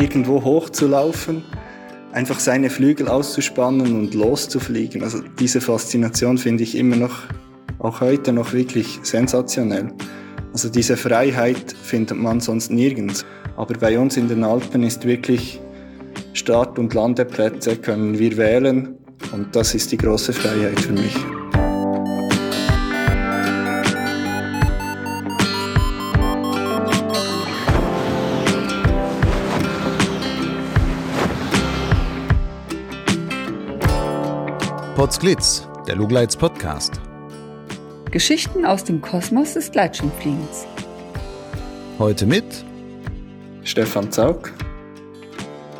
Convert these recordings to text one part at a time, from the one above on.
irgendwo hochzulaufen, einfach seine Flügel auszuspannen und loszufliegen. Also diese Faszination finde ich immer noch, auch heute noch wirklich sensationell. Also diese Freiheit findet man sonst nirgends. Aber bei uns in den Alpen ist wirklich Start- und Landeplätze können wir wählen und das ist die große Freiheit für mich. Potsglitz, der Lugleits Podcast. Geschichten aus dem Kosmos des Gleitschirmfliegens. Heute mit Stefan Zaug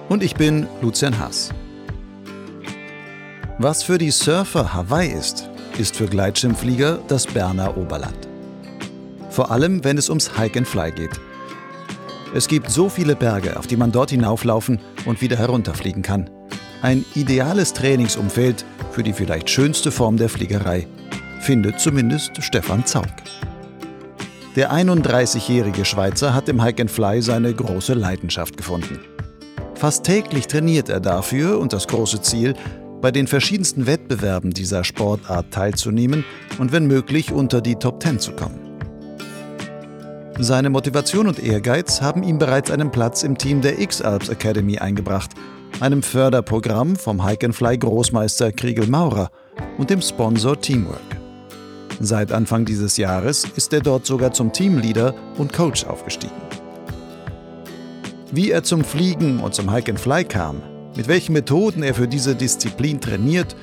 und ich bin Lucian Haas. Was für die Surfer Hawaii ist, ist für Gleitschirmflieger das Berner Oberland. Vor allem, wenn es ums Hike and Fly geht. Es gibt so viele Berge, auf die man dort hinauflaufen und wieder herunterfliegen kann. Ein ideales Trainingsumfeld für die vielleicht schönste Form der Fliegerei, findet zumindest Stefan Zaug. Der 31-jährige Schweizer hat im Hike and Fly seine große Leidenschaft gefunden. Fast täglich trainiert er dafür und das große Ziel, bei den verschiedensten Wettbewerben dieser Sportart teilzunehmen und wenn möglich unter die Top 10 zu kommen. Seine Motivation und Ehrgeiz haben ihm bereits einen Platz im Team der X-Alps Academy eingebracht – einem Förderprogramm vom Hike Fly Großmeister Kriegel Maurer und dem Sponsor Teamwork. Seit Anfang dieses Jahres ist er dort sogar zum Teamleader und Coach aufgestiegen. Wie er zum Fliegen und zum Hike Fly kam, mit welchen Methoden er für diese Disziplin trainiert,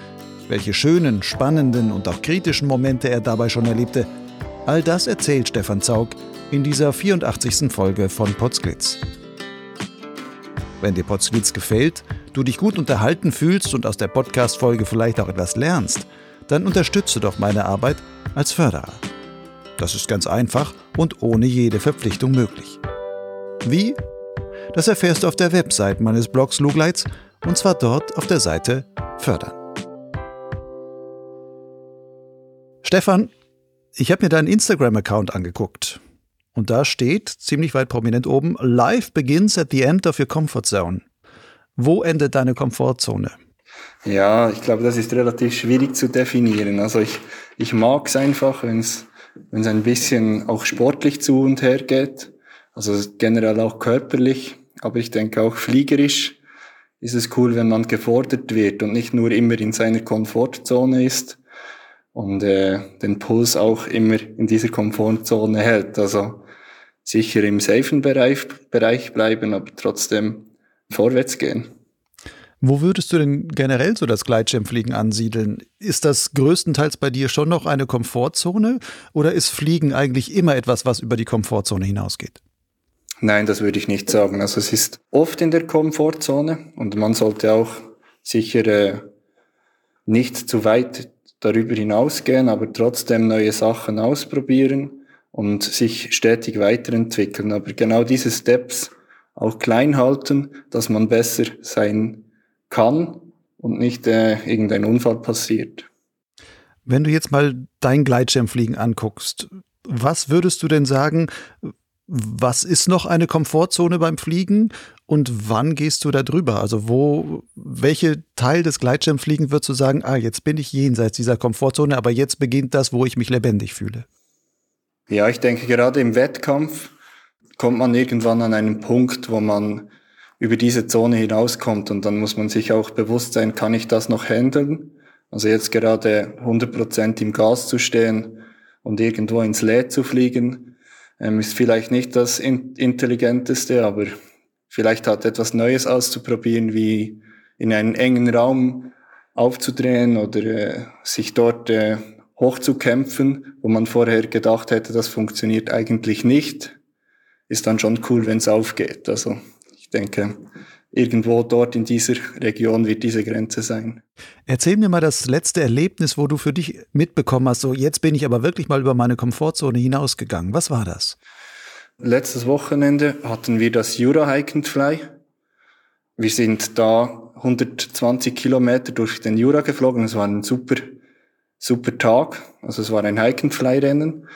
welche schönen, spannenden und auch kritischen Momente er dabei schon erlebte, all das erzählt Stefan Zaug in dieser 84. Folge von Potsglitz. Wenn dir Potsglitz gefällt, du dich gut unterhalten fühlst und aus der Podcast-Folge vielleicht auch etwas lernst, dann unterstütze doch meine Arbeit als Förderer. Das ist ganz einfach und ohne jede Verpflichtung möglich. Wie? Das erfährst du auf der Website meines Blogs Lugleits und zwar dort auf der Seite Fördern. Stefan, ich habe mir deinen Instagram-Account angeguckt. Und da steht, ziemlich weit prominent oben, Life begins at the end of your comfort zone. Wo endet deine Komfortzone? Ja, ich glaube, das ist relativ schwierig zu definieren. Also ich, ich mag es einfach, wenn es ein bisschen auch sportlich zu und her geht, also generell auch körperlich, aber ich denke auch fliegerisch ist es cool, wenn man gefordert wird und nicht nur immer in seiner Komfortzone ist und äh, den Puls auch immer in dieser Komfortzone hält. Also sicher im safen Bereich, Bereich bleiben, aber trotzdem vorwärts gehen. Wo würdest du denn generell so das Gleitschirmfliegen ansiedeln? Ist das größtenteils bei dir schon noch eine Komfortzone oder ist Fliegen eigentlich immer etwas, was über die Komfortzone hinausgeht? Nein, das würde ich nicht sagen. Also es ist oft in der Komfortzone und man sollte auch sicher äh, nicht zu weit darüber hinausgehen, aber trotzdem neue Sachen ausprobieren und sich stetig weiterentwickeln. Aber genau diese Steps auch klein halten, dass man besser sein kann und nicht äh, irgendein Unfall passiert. Wenn du jetzt mal dein Gleitschirmfliegen anguckst, was würdest du denn sagen, was ist noch eine Komfortzone beim Fliegen und wann gehst du da drüber? Also wo, welche Teil des Gleitschirmfliegen würdest du sagen, ah, jetzt bin ich jenseits dieser Komfortzone, aber jetzt beginnt das, wo ich mich lebendig fühle? Ja, ich denke, gerade im Wettkampf kommt man irgendwann an einen Punkt, wo man über diese Zone hinauskommt und dann muss man sich auch bewusst sein, kann ich das noch handeln? Also jetzt gerade 100% im Gas zu stehen und irgendwo ins Leer zu fliegen, ähm, ist vielleicht nicht das intelligenteste, aber vielleicht hat etwas Neues auszuprobieren, wie in einen engen Raum aufzudrehen oder äh, sich dort äh, hochzukämpfen, wo man vorher gedacht hätte, das funktioniert eigentlich nicht, ist dann schon cool, wenn es aufgeht. Also ich denke, irgendwo dort in dieser Region wird diese Grenze sein. Erzähl mir mal das letzte Erlebnis, wo du für dich mitbekommen hast, so jetzt bin ich aber wirklich mal über meine Komfortzone hinausgegangen. Was war das? Letztes Wochenende hatten wir das Jura Hike and Fly. Wir sind da 120 Kilometer durch den Jura geflogen. Es war ein super super Tag. Also es war ein Hike-and-Fly-Rennen.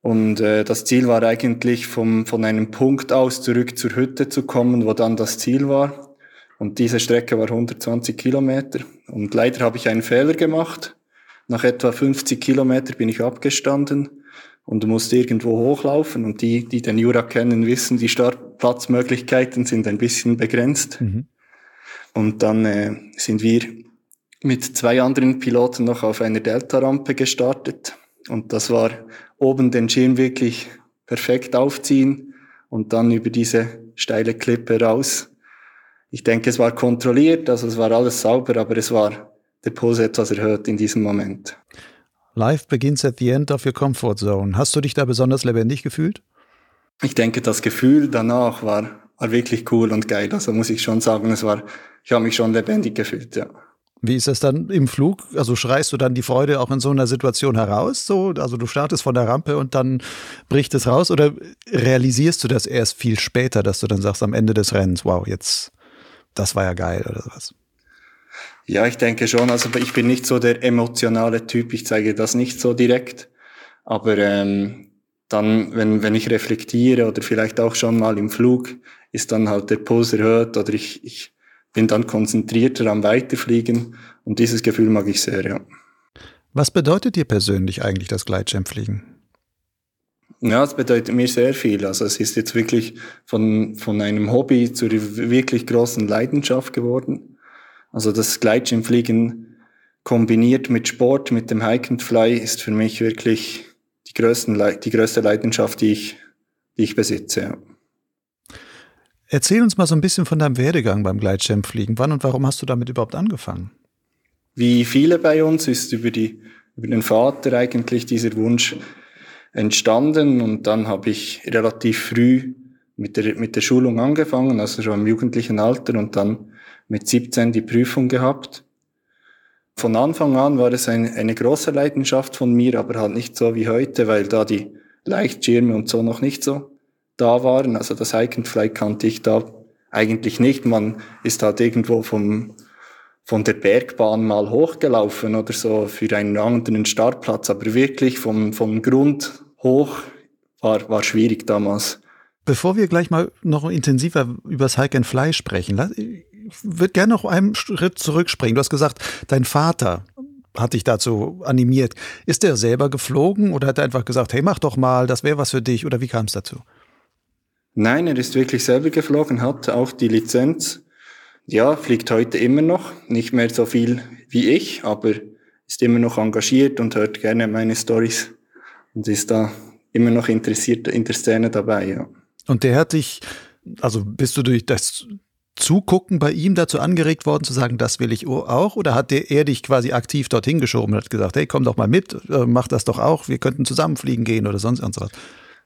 Und äh, das Ziel war eigentlich, vom, von einem Punkt aus zurück zur Hütte zu kommen, wo dann das Ziel war. Und diese Strecke war 120 Kilometer. Und leider habe ich einen Fehler gemacht. Nach etwa 50 Kilometer bin ich abgestanden und musste irgendwo hochlaufen. Und die, die den Jura kennen, wissen, die Startplatzmöglichkeiten sind ein bisschen begrenzt. Mhm. Und dann äh, sind wir mit zwei anderen Piloten noch auf einer Delta-Rampe gestartet. Und das war oben den Schirm wirklich perfekt aufziehen und dann über diese steile Klippe raus. Ich denke, es war kontrolliert, also es war alles sauber, aber es war der Puls etwas erhöht in diesem Moment. Life begins at the end of your comfort zone. Hast du dich da besonders lebendig gefühlt? Ich denke, das Gefühl danach war, war wirklich cool und geil. Also muss ich schon sagen, es war, ich habe mich schon lebendig gefühlt, ja. Wie ist das dann im Flug? Also schreist du dann die Freude auch in so einer Situation heraus? So, also du startest von der Rampe und dann bricht es raus? Oder realisierst du das erst viel später, dass du dann sagst am Ende des Rennens, wow, jetzt, das war ja geil oder was? Ja, ich denke schon. Also ich bin nicht so der emotionale Typ. Ich zeige das nicht so direkt. Aber ähm, dann, wenn, wenn ich reflektiere oder vielleicht auch schon mal im Flug, ist dann halt der Puls erhöht oder ich, ich bin dann konzentrierter am Weiterfliegen und dieses Gefühl mag ich sehr, ja. Was bedeutet dir persönlich eigentlich das Gleitschirmfliegen? Ja, es bedeutet mir sehr viel. Also es ist jetzt wirklich von, von einem Hobby zur wirklich großen Leidenschaft geworden. Also das Gleitschirmfliegen kombiniert mit Sport, mit dem Hike and Fly ist für mich wirklich die, größten, die größte Leidenschaft, die ich, die ich besitze. Ja. Erzähl uns mal so ein bisschen von deinem Werdegang beim Gleitschirmfliegen. Wann und warum hast du damit überhaupt angefangen? Wie viele bei uns ist über, die, über den Vater eigentlich dieser Wunsch entstanden und dann habe ich relativ früh mit der, mit der Schulung angefangen, also schon im jugendlichen Alter und dann mit 17 die Prüfung gehabt. Von Anfang an war es ein, eine große Leidenschaft von mir, aber halt nicht so wie heute, weil da die Leichtschirme und so noch nicht so da waren. Also das Hike and Fly kannte ich da eigentlich nicht. Man ist halt irgendwo vom, von der Bergbahn mal hochgelaufen oder so für einen anderen Startplatz. Aber wirklich vom, vom Grund hoch war, war schwierig damals. Bevor wir gleich mal noch intensiver über das Hike and Fly sprechen, ich würde gerne noch einen Schritt zurückspringen. Du hast gesagt, dein Vater hat dich dazu animiert. Ist der selber geflogen oder hat er einfach gesagt, hey, mach doch mal, das wäre was für dich? Oder wie kam es dazu? Nein, er ist wirklich selber geflogen, hat auch die Lizenz. Ja, fliegt heute immer noch, nicht mehr so viel wie ich, aber ist immer noch engagiert und hört gerne meine Stories und ist da immer noch interessiert in der Szene dabei, ja. Und der hat dich, also bist du durch das Zugucken bei ihm dazu angeregt worden, zu sagen, das will ich auch? Oder hat der, er dich quasi aktiv dorthin geschoben und hat gesagt, hey, komm doch mal mit, äh, mach das doch auch, wir könnten zusammenfliegen gehen oder sonst irgendwas?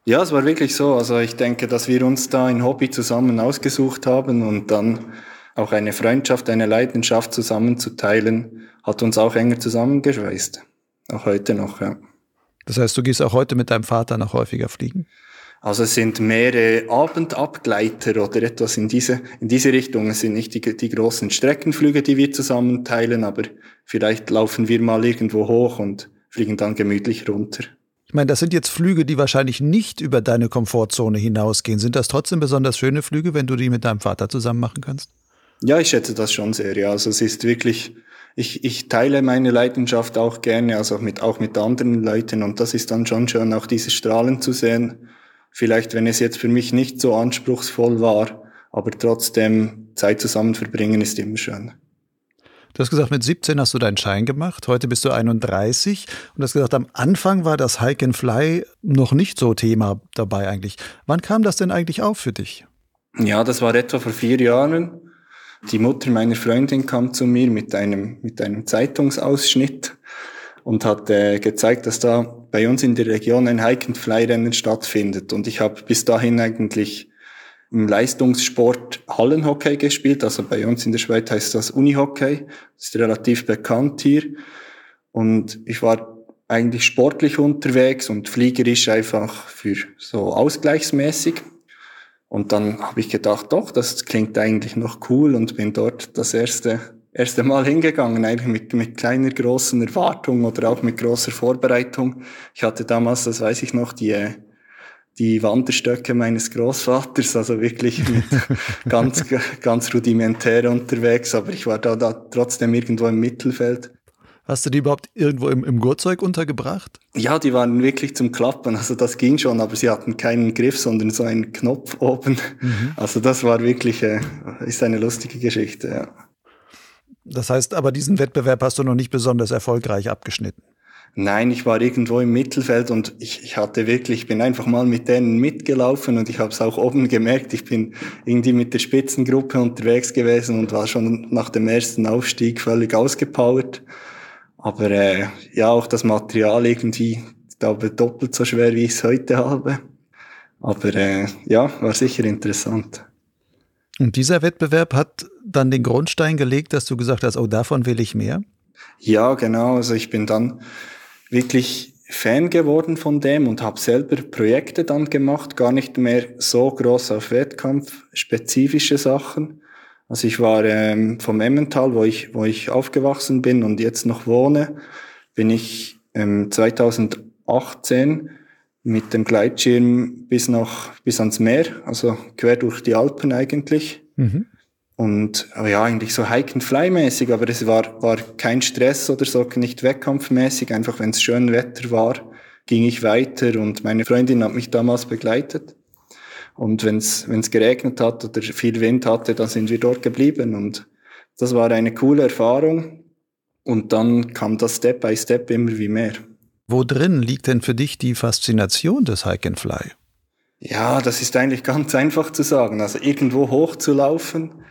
Ja, es war wirklich so. Also ich denke, dass wir uns da ein Hobby zusammen ausgesucht haben und dann auch eine Freundschaft, eine Leidenschaft zusammenzuteilen, hat uns auch enger zusammengeschweißt. Auch heute noch, ja. Das heißt, du gehst auch heute mit deinem Vater noch häufiger fliegen? Also es sind mehrere Abendabgleiter oder etwas in diese, in diese Richtung. Es sind nicht die, die großen Streckenflüge, die wir zusammen teilen, aber vielleicht laufen wir mal irgendwo hoch und fliegen dann gemütlich runter. Ich meine, das sind jetzt Flüge, die wahrscheinlich nicht über deine Komfortzone hinausgehen. Sind das trotzdem besonders schöne Flüge, wenn du die mit deinem Vater zusammen machen kannst? Ja, ich schätze das schon sehr. Ja, also es ist wirklich, ich, ich teile meine Leidenschaft auch gerne, also mit, auch mit anderen Leuten. Und das ist dann schon schön, auch diese Strahlen zu sehen. Vielleicht, wenn es jetzt für mich nicht so anspruchsvoll war, aber trotzdem Zeit zusammen verbringen ist immer schön. Du hast gesagt, mit 17 hast du deinen Schein gemacht, heute bist du 31 und hast gesagt, am Anfang war das Hike and Fly noch nicht so Thema dabei eigentlich. Wann kam das denn eigentlich auf für dich? Ja, das war etwa vor vier Jahren. Die Mutter meiner Freundin kam zu mir mit einem, mit einem Zeitungsausschnitt und hat äh, gezeigt, dass da bei uns in der Region ein Hike and Fly Rennen stattfindet. Und ich habe bis dahin eigentlich im Leistungssport Hallenhockey gespielt. Also bei uns in der Schweiz heißt das Unihockey. Das ist relativ bekannt hier. Und ich war eigentlich sportlich unterwegs und fliegerisch einfach für so ausgleichsmäßig. Und dann habe ich gedacht, doch, das klingt eigentlich noch cool und bin dort das erste erste Mal hingegangen, eigentlich mit, mit kleiner, großen Erwartung oder auch mit großer Vorbereitung. Ich hatte damals, das weiß ich noch, die, die Wanderstöcke meines Großvaters, also wirklich mit ganz, ganz rudimentär unterwegs, aber ich war da, da trotzdem irgendwo im Mittelfeld. Hast du die überhaupt irgendwo im, im Gurtzeug untergebracht? Ja, die waren wirklich zum Klappen. Also das ging schon, aber sie hatten keinen Griff, sondern so einen Knopf oben. Mhm. Also das war wirklich, äh, ist eine lustige Geschichte, ja. Das heißt, aber diesen Wettbewerb hast du noch nicht besonders erfolgreich abgeschnitten. Nein, ich war irgendwo im Mittelfeld und ich, ich hatte wirklich, ich bin einfach mal mit denen mitgelaufen und ich habe es auch oben gemerkt. Ich bin irgendwie mit der Spitzengruppe unterwegs gewesen und war schon nach dem ersten Aufstieg völlig ausgepowert. Aber äh, ja, auch das Material irgendwie, ich glaube, doppelt so schwer, wie ich es heute habe. Aber äh, ja, war sicher interessant. Und dieser Wettbewerb hat dann den Grundstein gelegt, dass du gesagt hast, oh, davon will ich mehr? Ja, genau. Also ich bin dann wirklich Fan geworden von dem und habe selber Projekte dann gemacht, gar nicht mehr so groß auf Wettkampf, spezifische Sachen. Also ich war ähm, vom Emmental, wo ich, wo ich aufgewachsen bin und jetzt noch wohne, bin ich ähm, 2018 mit dem Gleitschirm bis noch bis ans Meer, also quer durch die Alpen eigentlich. Mhm. Und ja, eigentlich so Hike and Fly mäßig, aber es war, war kein Stress oder so, nicht wettkampfmäßig. Einfach wenn es schön Wetter war, ging ich weiter und meine Freundin hat mich damals begleitet. Und wenn es geregnet hat oder viel Wind hatte, dann sind wir dort geblieben. Und das war eine coole Erfahrung. Und dann kam das Step by Step immer wie mehr. Wo drin liegt denn für dich die Faszination des Hike and Fly? Ja, das ist eigentlich ganz einfach zu sagen. Also irgendwo hochzulaufen,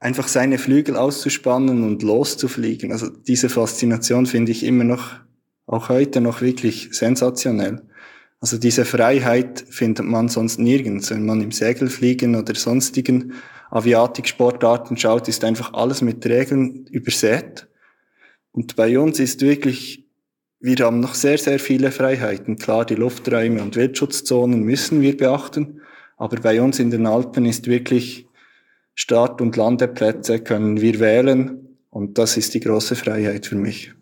einfach seine Flügel auszuspannen und loszufliegen. Also diese Faszination finde ich immer noch, auch heute noch wirklich sensationell. Also diese Freiheit findet man sonst nirgends. Wenn man im Segelfliegen oder sonstigen Aviatiksportarten schaut, ist einfach alles mit Regeln übersät. Und bei uns ist wirklich wir haben noch sehr, sehr viele Freiheiten. Klar, die Lufträume und Wildschutzzonen müssen wir beachten, aber bei uns in den Alpen ist wirklich Start- und Landeplätze können wir wählen und das ist die große Freiheit für mich.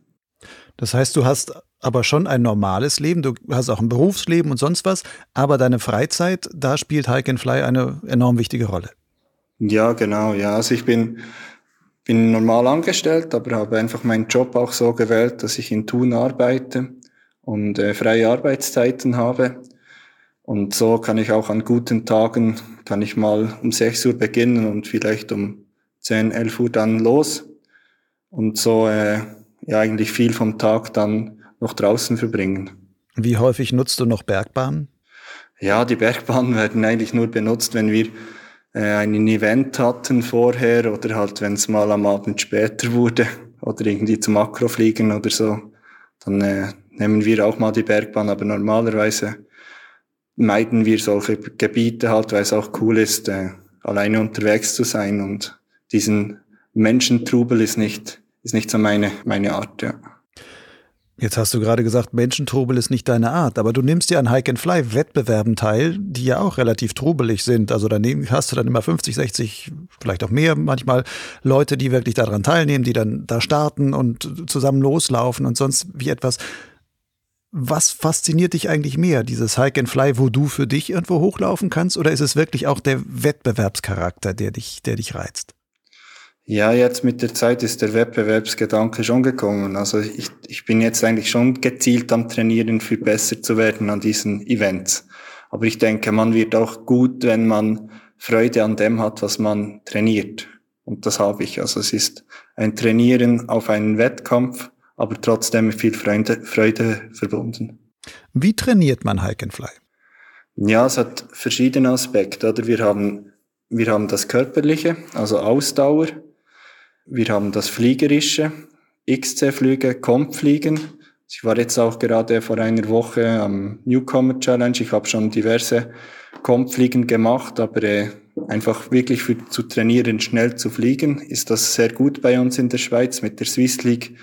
Das heißt, du hast aber schon ein normales Leben, du hast auch ein Berufsleben und sonst was, aber deine Freizeit, da spielt Hike and Fly eine enorm wichtige Rolle. Ja, genau, ja. Also ich bin bin normal angestellt, aber habe einfach meinen Job auch so gewählt, dass ich in Thun arbeite und äh, freie Arbeitszeiten habe. Und so kann ich auch an guten Tagen, kann ich mal um 6 Uhr beginnen und vielleicht um 10, 11 Uhr dann los. Und so äh, ja eigentlich viel vom Tag dann noch draußen verbringen. Wie häufig nutzt du noch Bergbahnen? Ja, die Bergbahnen werden eigentlich nur benutzt, wenn wir äh, ein Event hatten vorher oder halt, wenn es mal am Abend später wurde oder irgendwie zum Akrofliegen oder so, dann äh, nehmen wir auch mal die Bergbahn, aber normalerweise meiden wir solche Gebiete halt, weil es auch cool ist, äh, alleine unterwegs zu sein und diesen Menschentrubel ist nicht, ist nicht so meine, meine Art, ja. Jetzt hast du gerade gesagt, Menschentrubel ist nicht deine Art, aber du nimmst ja an Hike-and-Fly-Wettbewerben teil, die ja auch relativ trubelig sind. Also daneben hast du dann immer 50, 60, vielleicht auch mehr manchmal Leute, die wirklich daran teilnehmen, die dann da starten und zusammen loslaufen und sonst wie etwas. Was fasziniert dich eigentlich mehr? Dieses Hike-and-Fly, wo du für dich irgendwo hochlaufen kannst, oder ist es wirklich auch der Wettbewerbscharakter, der dich, der dich reizt? Ja, jetzt mit der Zeit ist der Wettbewerbsgedanke schon gekommen. Also ich, ich bin jetzt eigentlich schon gezielt am Trainieren, für besser zu werden an diesen Events. Aber ich denke, man wird auch gut, wenn man Freude an dem hat, was man trainiert. Und das habe ich. Also es ist ein Trainieren auf einen Wettkampf, aber trotzdem mit viel Freude, Freude verbunden. Wie trainiert man Hike and Fly? Ja, es hat verschiedene Aspekte. Oder wir haben, wir haben das Körperliche, also Ausdauer. Wir haben das Fliegerische, XC-Flüge, Kompfliegen. Ich war jetzt auch gerade vor einer Woche am Newcomer Challenge. Ich habe schon diverse Kompfliegen gemacht, aber äh, einfach wirklich für, zu trainieren, schnell zu fliegen, ist das sehr gut bei uns in der Schweiz. Mit der Swiss League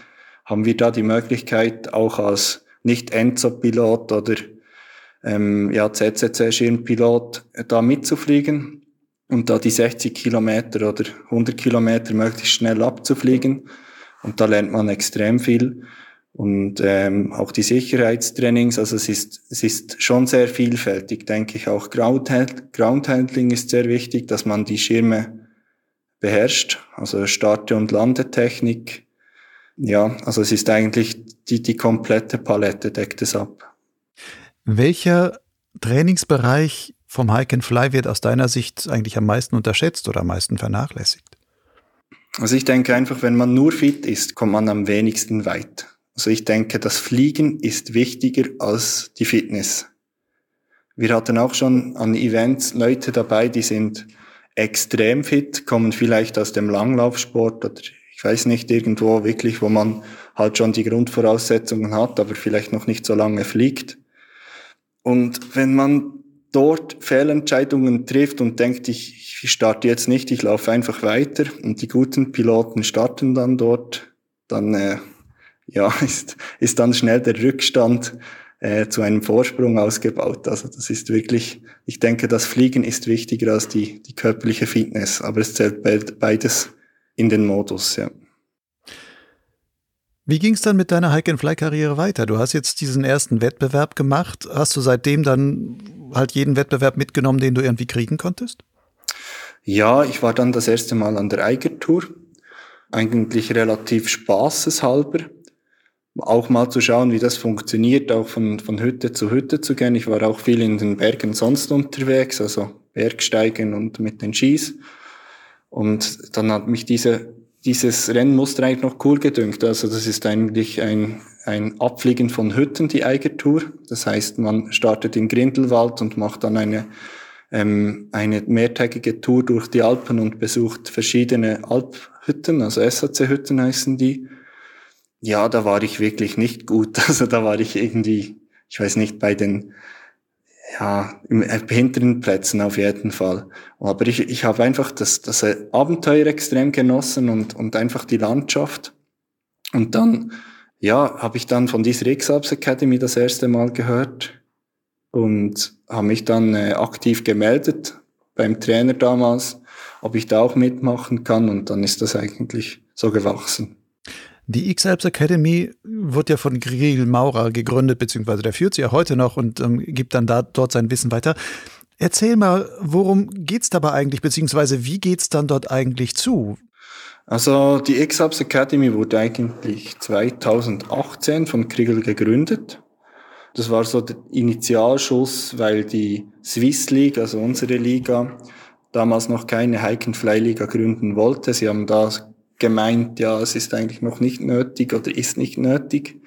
haben wir da die Möglichkeit, auch als Nicht-Enzo-Pilot oder ähm, ja, CCC-Schirmpilot da mitzufliegen. und da die 60 Kilometer oder 100 Kilometer möglichst schnell abzufliegen. Und da lernt man extrem viel. Und ähm, auch die Sicherheitstrainings, also es ist, es ist schon sehr vielfältig, denke ich. Auch Groundhandling ist sehr wichtig, dass man die Schirme beherrscht, also Starte- und Landetechnik. Ja, also es ist eigentlich die, die komplette Palette deckt es ab. Welcher Trainingsbereich vom Hike and Fly wird aus deiner Sicht eigentlich am meisten unterschätzt oder am meisten vernachlässigt? Also ich denke einfach, wenn man nur fit ist, kommt man am wenigsten weit. Also ich denke, das Fliegen ist wichtiger als die Fitness. Wir hatten auch schon an Events Leute dabei, die sind extrem fit, kommen vielleicht aus dem Langlaufsport oder weiß nicht, irgendwo wirklich, wo man halt schon die Grundvoraussetzungen hat, aber vielleicht noch nicht so lange fliegt. Und wenn man dort Fehlentscheidungen trifft und denkt, ich, ich starte jetzt nicht, ich laufe einfach weiter und die guten Piloten starten dann dort, dann äh, ja, ist, ist dann schnell der Rückstand äh, zu einem Vorsprung ausgebaut. Also das ist wirklich, ich denke, das Fliegen ist wichtiger als die, die körperliche Fitness, aber es zählt beides in den Modus, ja. Wie ging es dann mit deiner Hike-and-Fly-Karriere weiter? Du hast jetzt diesen ersten Wettbewerb gemacht. Hast du seitdem dann halt jeden Wettbewerb mitgenommen, den du irgendwie kriegen konntest? Ja, ich war dann das erste Mal an der Eiger-Tour. Eigentlich relativ spaßeshalber auch mal zu schauen, wie das funktioniert, auch von, von Hütte zu Hütte zu gehen. Ich war auch viel in den Bergen sonst unterwegs, also Bergsteigen und mit den Skis. Und dann hat mich diese, dieses Rennmuster eigentlich noch cool gedünkt. Also das ist eigentlich ein, ein Abfliegen von Hütten, die Eigertour. Das heißt, man startet in Grindelwald und macht dann eine, ähm, eine mehrtägige Tour durch die Alpen und besucht verschiedene Alphütten, also SAC-Hütten heißen die ja, da war ich wirklich nicht gut. Also da war ich irgendwie, ich weiß nicht, bei den ja, im äh, hinteren Plätzen auf jeden Fall. Aber ich, ich habe einfach das, das Abenteuer extrem genossen und, und einfach die Landschaft. Und dann, ja, habe ich dann von dieser X-Ups Academy das erste Mal gehört und habe mich dann äh, aktiv gemeldet beim Trainer damals, ob ich da auch mitmachen kann. Und dann ist das eigentlich so gewachsen. Die X-Alps Academy wird ja von Grigel Maurer gegründet, beziehungsweise der führt sie ja heute noch und ähm, gibt dann da dort sein Wissen weiter. Erzähl mal, worum geht's dabei eigentlich, beziehungsweise wie geht's dann dort eigentlich zu? Also die X-Alps Academy wurde eigentlich 2018 von Krigel gegründet. Das war so der Initialschuss, weil die Swiss League, also unsere Liga, damals noch keine Hike-and-Fly-Liga gründen wollte. Sie haben da gemeint, ja, es ist eigentlich noch nicht nötig oder ist nicht nötig.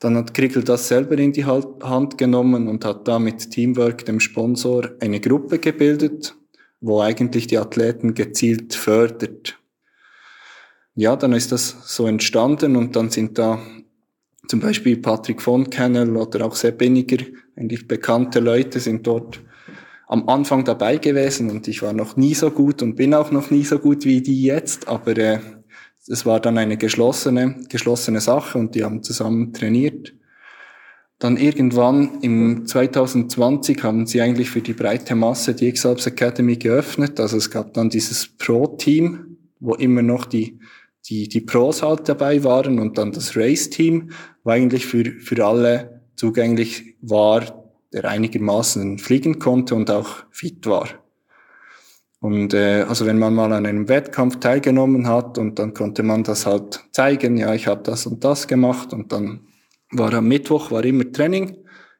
Dann hat Krickel das selber in die Hand genommen und hat da mit Teamwork, dem Sponsor, eine Gruppe gebildet, wo eigentlich die Athleten gezielt fördert. Ja, dann ist das so entstanden und dann sind da zum Beispiel Patrick von Kennel oder auch Sepp Inniger, eigentlich bekannte Leute sind dort am Anfang dabei gewesen und ich war noch nie so gut und bin auch noch nie so gut wie die jetzt, aber äh, es war dann eine geschlossene, geschlossene Sache und die haben zusammen trainiert. Dann irgendwann im 2020 haben sie eigentlich für die breite Masse die Exalps Academy geöffnet. Also es gab dann dieses Pro-Team, wo immer noch die, die, die Pros halt dabei waren und dann das Race-Team, wo eigentlich für, für alle zugänglich war, der einigermaßen fliegen konnte und auch fit war. Und äh, also wenn man mal an einem Wettkampf teilgenommen hat und dann konnte man das halt zeigen, ja, ich habe das und das gemacht und dann war am Mittwoch war immer Training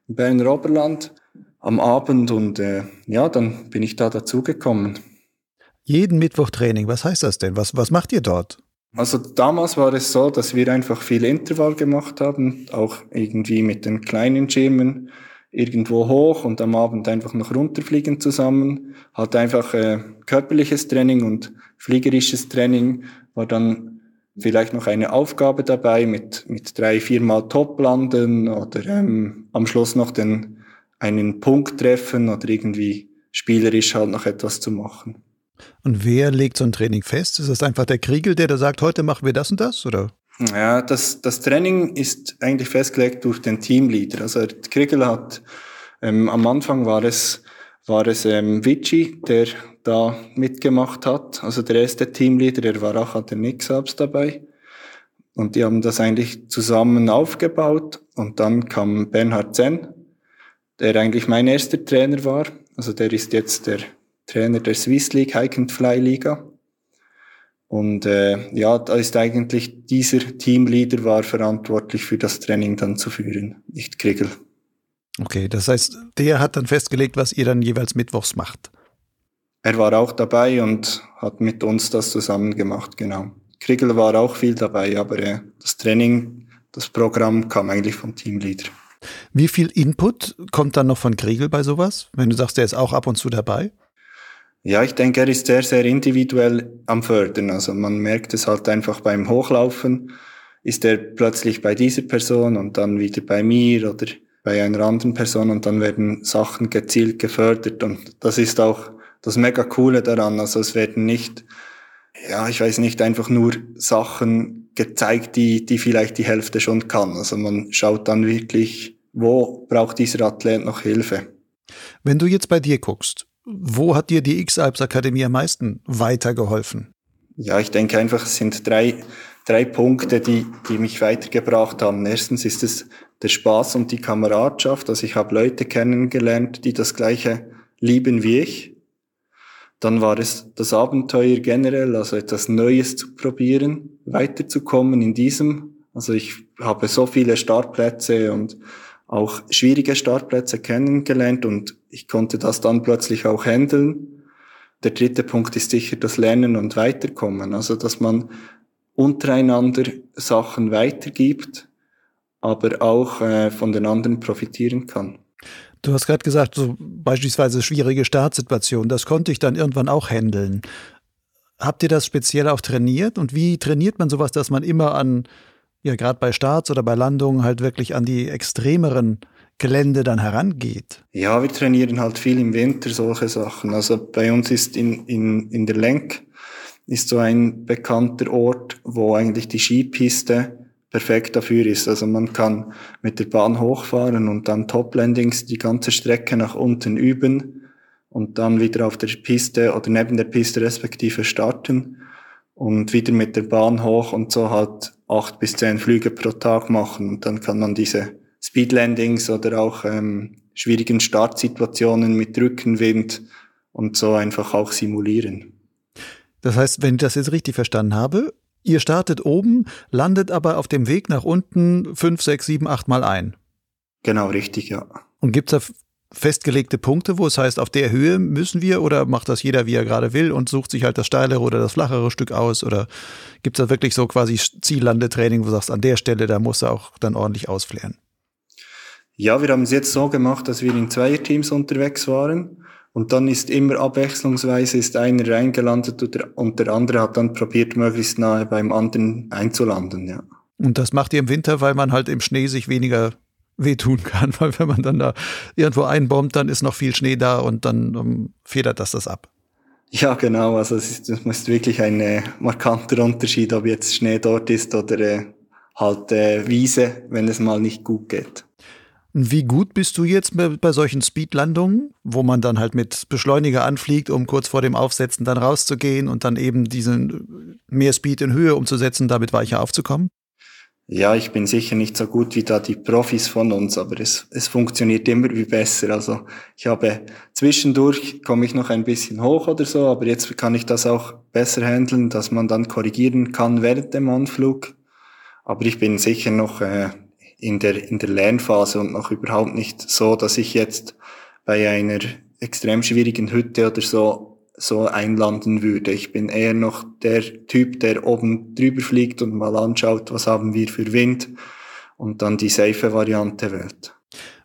im Berner Oberland am Abend und äh, ja, dann bin ich da dazugekommen. Jeden Mittwoch Training, was heißt das denn? Was, was macht ihr dort? Also damals war es so, dass wir einfach viel Intervall gemacht haben, auch irgendwie mit den kleinen Schirmen irgendwo hoch und am Abend einfach noch runterfliegen zusammen. Halt einfach äh, körperliches Training und fliegerisches Training war dann vielleicht noch eine Aufgabe dabei mit, mit drei, viermal Top landen oder ähm, am Schluss noch den, einen Punkt treffen oder irgendwie spielerisch halt noch etwas zu machen. Und wer legt so ein Training fest? Ist das einfach der Kriegel, der da sagt, heute machen wir das und das, oder? Ja, das, das Training ist eigentlich festgelegt durch den Teamleader. Also Kriegel hat, ähm, am Anfang war es, war es ähm, Vici, der da mitgemacht hat. Also der erste Teamleader, der war auch der Nixabs dabei. Und die haben das eigentlich zusammen aufgebaut. Und dann kam Bernhard Zenn, der eigentlich mein erster Trainer war. Also der ist jetzt der Trainer der Swiss League Hike and Fly Liga. Und äh, ja, da ist eigentlich dieser Teamleader war verantwortlich für das Training dann zu führen, nicht Kriegel. Okay, das heißt, der hat dann festgelegt, was ihr dann jeweils mittwochs macht. Er war auch dabei und hat mit uns das zusammen gemacht, genau. Kriegel war auch viel dabei, aber äh, das Training, das Programm kam eigentlich vom Teamleader. Wie viel Input kommt dann noch von Kriegel bei sowas? Wenn du sagst, der ist auch ab und zu dabei? Ja, ich denke, er ist sehr, sehr individuell am Fördern. Also man merkt es halt einfach beim Hochlaufen, ist er plötzlich bei dieser Person und dann wieder bei mir oder bei einer anderen Person und dann werden Sachen gezielt gefördert und das ist auch das mega coole daran. Also es werden nicht, ja, ich weiß nicht, einfach nur Sachen gezeigt, die, die vielleicht die Hälfte schon kann. Also man schaut dann wirklich, wo braucht dieser Athlet noch Hilfe. Wenn du jetzt bei dir guckst, wo hat dir die X-Alps Akademie am meisten weitergeholfen? Ja, ich denke einfach, es sind drei, drei Punkte, die, die mich weitergebracht haben. Erstens ist es der Spaß und die Kameradschaft. Also ich habe Leute kennengelernt, die das Gleiche lieben wie ich. Dann war es das Abenteuer generell, also etwas Neues zu probieren, weiterzukommen in diesem. Also ich habe so viele Startplätze und auch schwierige Startplätze kennengelernt und ich konnte das dann plötzlich auch handeln. Der dritte Punkt ist sicher das Lernen und Weiterkommen. Also, dass man untereinander Sachen weitergibt, aber auch äh, von den anderen profitieren kann. Du hast gerade gesagt, so beispielsweise schwierige Startsituationen, das konnte ich dann irgendwann auch handeln. Habt ihr das speziell auch trainiert? Und wie trainiert man sowas, dass man immer an, ja, gerade bei Starts oder bei Landungen halt wirklich an die extremeren Gelände dann herangeht? Ja, wir trainieren halt viel im Winter solche Sachen. Also bei uns ist in, in, in der Lenk ist so ein bekannter Ort, wo eigentlich die Skipiste perfekt dafür ist. Also man kann mit der Bahn hochfahren und dann Top-Landings die ganze Strecke nach unten üben und dann wieder auf der Piste oder neben der Piste respektive starten und wieder mit der Bahn hoch und so halt acht bis zehn Flüge pro Tag machen und dann kann man diese Speedlandings oder auch ähm, schwierigen Startsituationen mit Rückenwind und so einfach auch simulieren. Das heißt, wenn ich das jetzt richtig verstanden habe, Ihr startet oben, landet aber auf dem Weg nach unten fünf, sechs, sieben, acht Mal ein. Genau, richtig, ja. Und gibt es da festgelegte Punkte, wo es heißt, auf der Höhe müssen wir oder macht das jeder, wie er gerade will und sucht sich halt das steilere oder das flachere Stück aus? Oder gibt es da wirklich so quasi Ziellandetraining, wo du sagst, an der Stelle, da muss er auch dann ordentlich ausflären? Ja, wir haben es jetzt so gemacht, dass wir in Zweierteams unterwegs waren und dann ist immer abwechslungsweise ist einer reingelandet und der andere hat dann probiert, möglichst nahe beim anderen einzulanden, ja. Und das macht ihr im Winter, weil man halt im Schnee sich weniger wehtun kann, weil wenn man dann da irgendwo einbombt, dann ist noch viel Schnee da und dann um, ähm, federt das das ab. Ja, genau. Also es ist, es ist wirklich ein äh, markanter Unterschied, ob jetzt Schnee dort ist oder äh, halt äh, Wiese, wenn es mal nicht gut geht. Wie gut bist du jetzt bei solchen Speedlandungen, wo man dann halt mit Beschleuniger anfliegt, um kurz vor dem Aufsetzen dann rauszugehen und dann eben diesen mehr Speed in Höhe umzusetzen, damit weicher aufzukommen? Ja, ich bin sicher nicht so gut wie da die Profis von uns, aber es, es funktioniert immer wie besser. Also ich habe zwischendurch komme ich noch ein bisschen hoch oder so, aber jetzt kann ich das auch besser handeln, dass man dann korrigieren kann während dem Anflug. Aber ich bin sicher noch äh, in der, in der Lernphase und noch überhaupt nicht so, dass ich jetzt bei einer extrem schwierigen Hütte oder so so einlanden würde. Ich bin eher noch der Typ, der oben drüber fliegt und mal anschaut, was haben wir für Wind und dann die safe Variante wählt.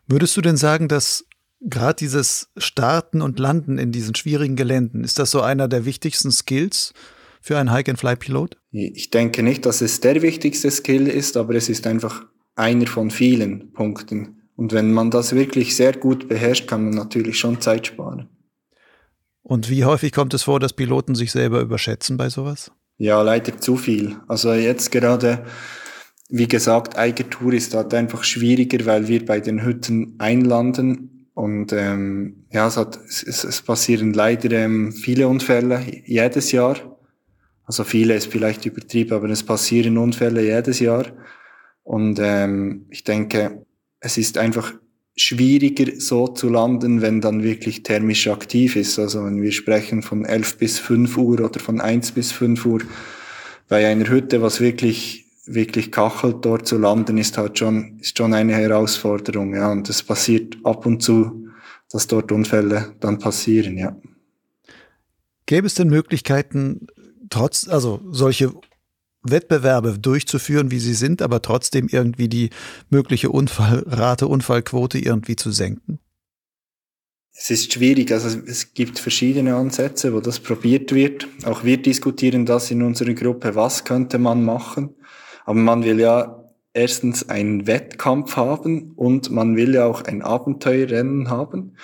Würdest du denn sagen, dass gerade dieses Starten und Landen in diesen schwierigen Geländen, ist das so einer der wichtigsten Skills für einen Hike-and-Fly-Pilot? Ich denke nicht, dass es der wichtigste Skill ist, aber es ist einfach einer von vielen Punkten. Und wenn man das wirklich sehr gut beherrscht, kann man natürlich schon Zeit sparen. Und wie häufig kommt es vor, dass Piloten sich selber überschätzen bei sowas? Ja, leider zu viel. Also jetzt gerade, wie gesagt, Eigertour ist halt einfach schwieriger, weil wir bei den Hütten einlanden Und ähm, ja, es, hat, es, es passieren leider ähm, viele Unfälle jedes Jahr. Also viele ist vielleicht übertrieben, aber es passieren Unfälle jedes Jahr. Und ähm, ich denke, es ist einfach schwieriger so zu landen, wenn dann wirklich thermisch aktiv ist. Also wenn wir sprechen von 11 bis 5 Uhr oder von 1 bis 5 Uhr bei einer Hütte, was wirklich wirklich kachelt, dort zu landen, ist halt schon, ist schon eine Herausforderung, ja. Und es passiert ab und zu, dass dort Unfälle dann passieren, ja. Gäbe es denn Möglichkeiten, trotz, also solche Wettbewerbe durchzuführen, wie sie sind, aber trotzdem irgendwie die mögliche Unfallrate, Unfallquote irgendwie zu senken? Es ist schwierig, also es gibt verschiedene Ansätze, wo das probiert wird. Auch wir diskutieren das in unserer Gruppe, was könnte man machen. Aber man will ja erstens einen Wettkampf haben und man will ja auch ein Abenteuerrennen haben.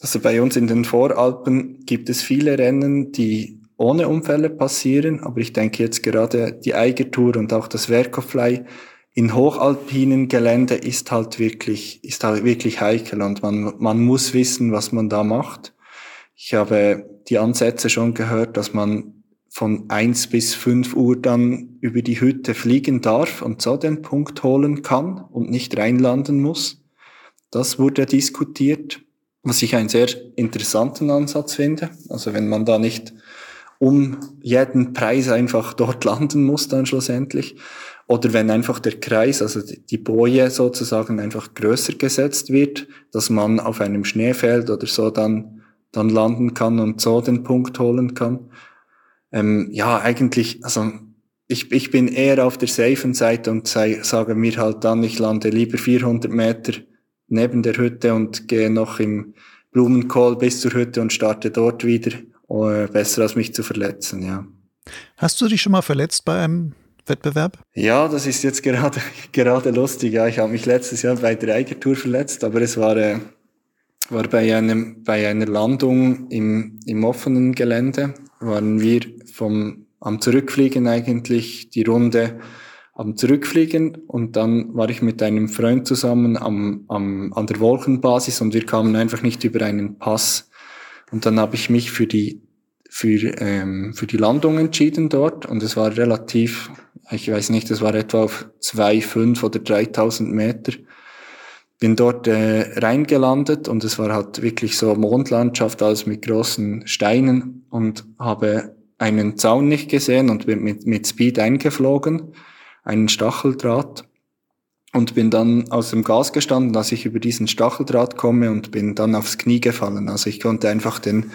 Also bei uns in den Voralpen gibt es viele Rennen, die ohne Unfälle passieren, aber ich denke jetzt gerade die Eigertour und auch das Werkofly in hochalpinen Gelände ist halt wirklich, ist halt wirklich heikel und man, man muss wissen, was man da macht. Ich habe die Ansätze schon gehört, dass man von eins bis fünf Uhr dann über die Hütte fliegen darf und so den Punkt holen kann und nicht reinlanden muss. Das wurde diskutiert, was ich einen sehr interessanten Ansatz finde. Also wenn man da nicht um jeden Preis einfach dort landen muss dann schlussendlich. Oder wenn einfach der Kreis, also die Boje sozusagen einfach größer gesetzt wird, dass man auf einem Schneefeld oder so dann, dann landen kann und so den Punkt holen kann. Ähm, ja, eigentlich, also ich, ich bin eher auf der safen Seite und sei, sage mir halt dann, ich lande lieber 400 Meter neben der Hütte und gehe noch im Blumenkohl bis zur Hütte und starte dort wieder besser als mich zu verletzen, ja. Hast du dich schon mal verletzt bei einem Wettbewerb? Ja, das ist jetzt gerade, gerade lustig. Ja, ich habe mich letztes Jahr bei der Eigertour verletzt, aber es war, äh, war bei, einem, bei einer Landung im, im offenen Gelände, waren wir vom, am Zurückfliegen eigentlich die Runde am Zurückfliegen und dann war ich mit einem Freund zusammen am, am, an der Wolkenbasis und wir kamen einfach nicht über einen Pass und dann habe ich mich für die, für, ähm, für die Landung entschieden dort und es war relativ, ich weiß nicht, es war etwa auf zwei, fünf oder 3000 Meter. Bin dort äh, reingelandet und es war halt wirklich so Mondlandschaft, alles mit großen Steinen und habe einen Zaun nicht gesehen und bin mit, mit Speed eingeflogen, einen Stacheldraht und bin dann aus dem Gas gestanden, als ich über diesen Stacheldraht komme und bin dann aufs Knie gefallen. Also ich konnte einfach den,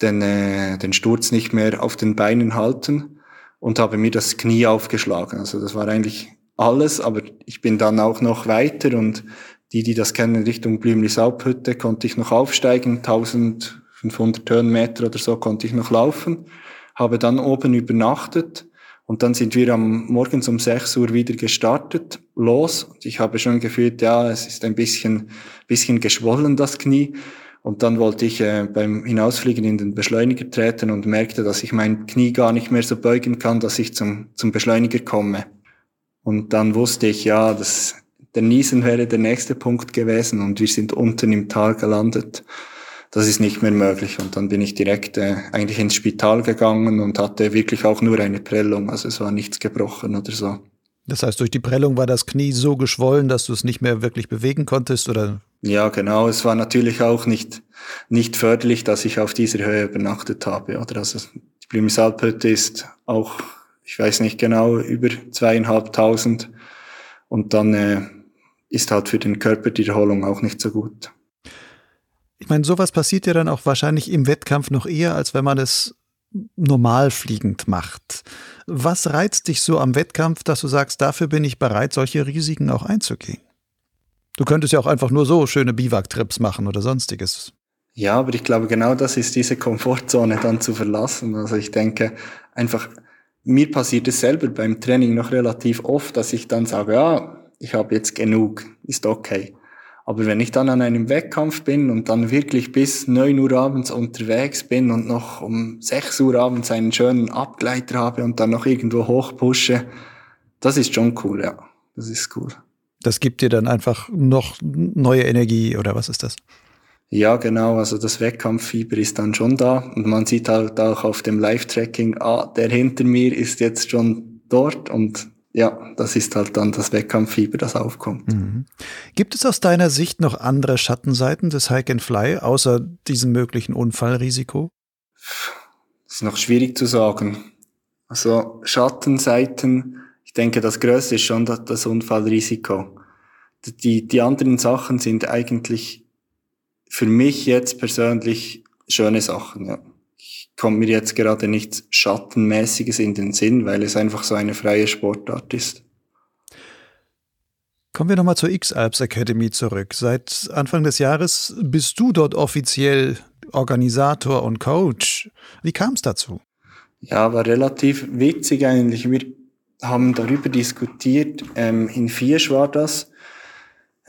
den, äh, den Sturz nicht mehr auf den Beinen halten und habe mir das Knie aufgeschlagen. Also das war eigentlich alles, aber ich bin dann auch noch weiter und die, die das kennen, Richtung Blümli-Saubhütte, konnte ich noch aufsteigen, 1500 Höhenmeter oder so konnte ich noch laufen, habe dann oben übernachtet und dann sind wir am morgens um 6 Uhr wieder gestartet, los. Und ich habe schon gefühlt, ja, es ist ein bisschen, bisschen geschwollen, das Knie. Und dann wollte ich äh, beim Hinausfliegen in den Beschleuniger treten und merkte, dass ich mein Knie gar nicht mehr so beugen kann, dass ich zum, zum Beschleuniger komme. Und dann wusste ich, ja, dass der Niesen wäre der nächste Punkt gewesen und wir sind unten im Tal gelandet das ist nicht mehr möglich. Und dann bin ich direkt äh, eigentlich ins Spital gegangen und hatte wirklich auch nur eine Prellung. Also es war nichts gebrochen oder so. Das heißt, durch die Prellung war das Knie so geschwollen, dass du es nicht mehr wirklich bewegen konntest, oder? Ja, genau. Es war natürlich auch nicht, nicht förderlich, dass ich auf dieser Höhe übernachtet habe, oder? Also, die Blümisalphütte ist auch, ich weiß nicht genau, über zweieinhalbtausend. Und dann äh, ist halt für den Körper die Erholung auch nicht so gut. Ich meine, sowas passiert ja dann auch wahrscheinlich im Wettkampf noch eher, als wenn man es normal fliegend macht. Was reizt dich so am Wettkampf, dass du sagst, dafür bin ich bereit, solche Risiken auch einzugehen? Du könntest ja auch einfach nur so schöne Biwak-Trips machen oder sonstiges. Ja, aber ich glaube, genau das ist diese Komfortzone dann zu verlassen. Also ich denke einfach, mir passiert es selber beim Training noch relativ oft, dass ich dann sage, ja, ich habe jetzt genug, ist okay. Aber wenn ich dann an einem Wettkampf bin und dann wirklich bis neun Uhr abends unterwegs bin und noch um sechs Uhr abends einen schönen Abgleiter habe und dann noch irgendwo hochpushe, das ist schon cool, ja. Das ist cool. Das gibt dir dann einfach noch neue Energie oder was ist das? Ja, genau. Also das Wettkampffieber ist dann schon da. Und man sieht halt auch auf dem Live-Tracking, ah, der hinter mir ist jetzt schon dort. Und ja, das ist halt dann das Wettkampffieber, das aufkommt. Mhm. Gibt es aus deiner Sicht noch andere Schattenseiten des Hike and Fly, außer diesem möglichen Unfallrisiko? Das ist noch schwierig zu sagen. Also Schattenseiten, ich denke, das Größte ist schon das, das Unfallrisiko. Die, die anderen Sachen sind eigentlich für mich jetzt persönlich schöne Sachen, ja. Ich komme mir jetzt gerade nichts Schattenmäßiges in den Sinn, weil es einfach so eine freie Sportart ist. Kommen wir nochmal zur X-Alps Academy zurück. Seit Anfang des Jahres bist du dort offiziell Organisator und Coach. Wie kam es dazu? Ja, war relativ witzig eigentlich. Wir haben darüber diskutiert. Ähm, in Viersch war das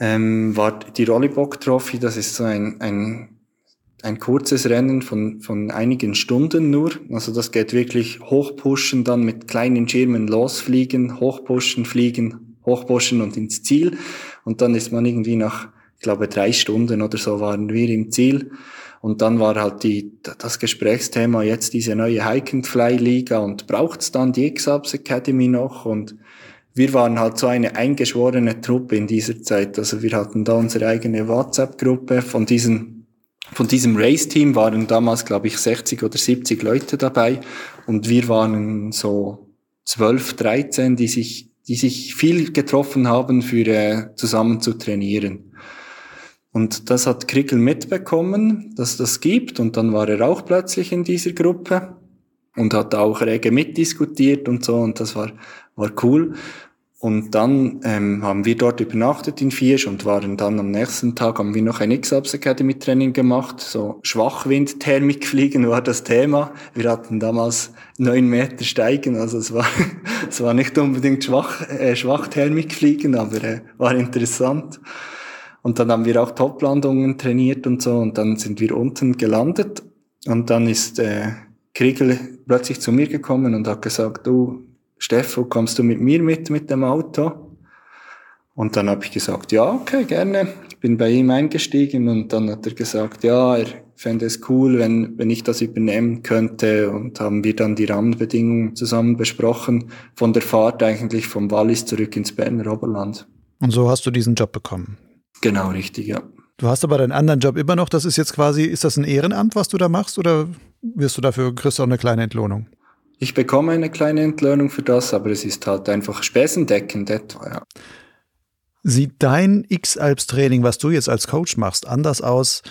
ähm, war die Rollibock Trophy, das ist so ein, ein, ein kurzes Rennen von, von einigen Stunden nur. Also das geht wirklich hochpushen, dann mit kleinen Schirmen losfliegen, hochpushen, fliegen, hochpushen und ins Ziel. Und dann ist man irgendwie nach, ich glaube, drei Stunden oder so waren wir im Ziel. Und dann war halt die, das Gesprächsthema jetzt diese neue Hike and Fly Liga und braucht's dann die X-Ups Academy noch und wir waren halt so eine eingeschworene Truppe in dieser Zeit. Also wir hatten da unsere eigene WhatsApp-Gruppe von diesen von diesem Race-Team waren damals, glaube ich, 60 oder 70 Leute dabei und wir waren so 12, 13, die sich, die sich viel getroffen haben, für äh, zusammen zu trainieren. Und das hat Krickel mitbekommen, dass das gibt und dann war er auch plötzlich in dieser Gruppe und hat auch rege mitdiskutiert und so und das war, war cool. Und dann ähm, haben wir dort übernachtet in Fiesch und waren dann am nächsten Tag, haben wir noch ein X-Ups Academy Training gemacht. So Schwachwind-Thermikfliegen war das Thema. Wir hatten damals neun Meter Steigen, also es war, es war nicht unbedingt Schwach, äh, Schwachthermikfliegen, aber äh, war interessant. Und dann haben wir auch Toplandungen trainiert und so und dann sind wir unten gelandet und dann ist äh, Kriegel plötzlich zu mir gekommen und hat gesagt, du, Steffo, kommst du mit mir mit mit dem Auto? Und dann habe ich gesagt, ja, okay, gerne. Ich bin bei ihm eingestiegen und dann hat er gesagt, ja, er fände es cool, wenn, wenn ich das übernehmen könnte. Und haben wir dann die Rahmenbedingungen zusammen besprochen, von der Fahrt eigentlich vom Wallis zurück ins Berner Oberland. Und so hast du diesen Job bekommen? Genau, richtig, ja. Du hast aber deinen anderen Job immer noch. Das ist jetzt quasi, ist das ein Ehrenamt, was du da machst, oder wirst du dafür, kriegst du auch eine kleine Entlohnung? Ich bekomme eine kleine Entlöhnung für das, aber es ist halt einfach spesendeckend etwa, ja. Sieht dein X-Alps-Training, was du jetzt als Coach machst, anders aus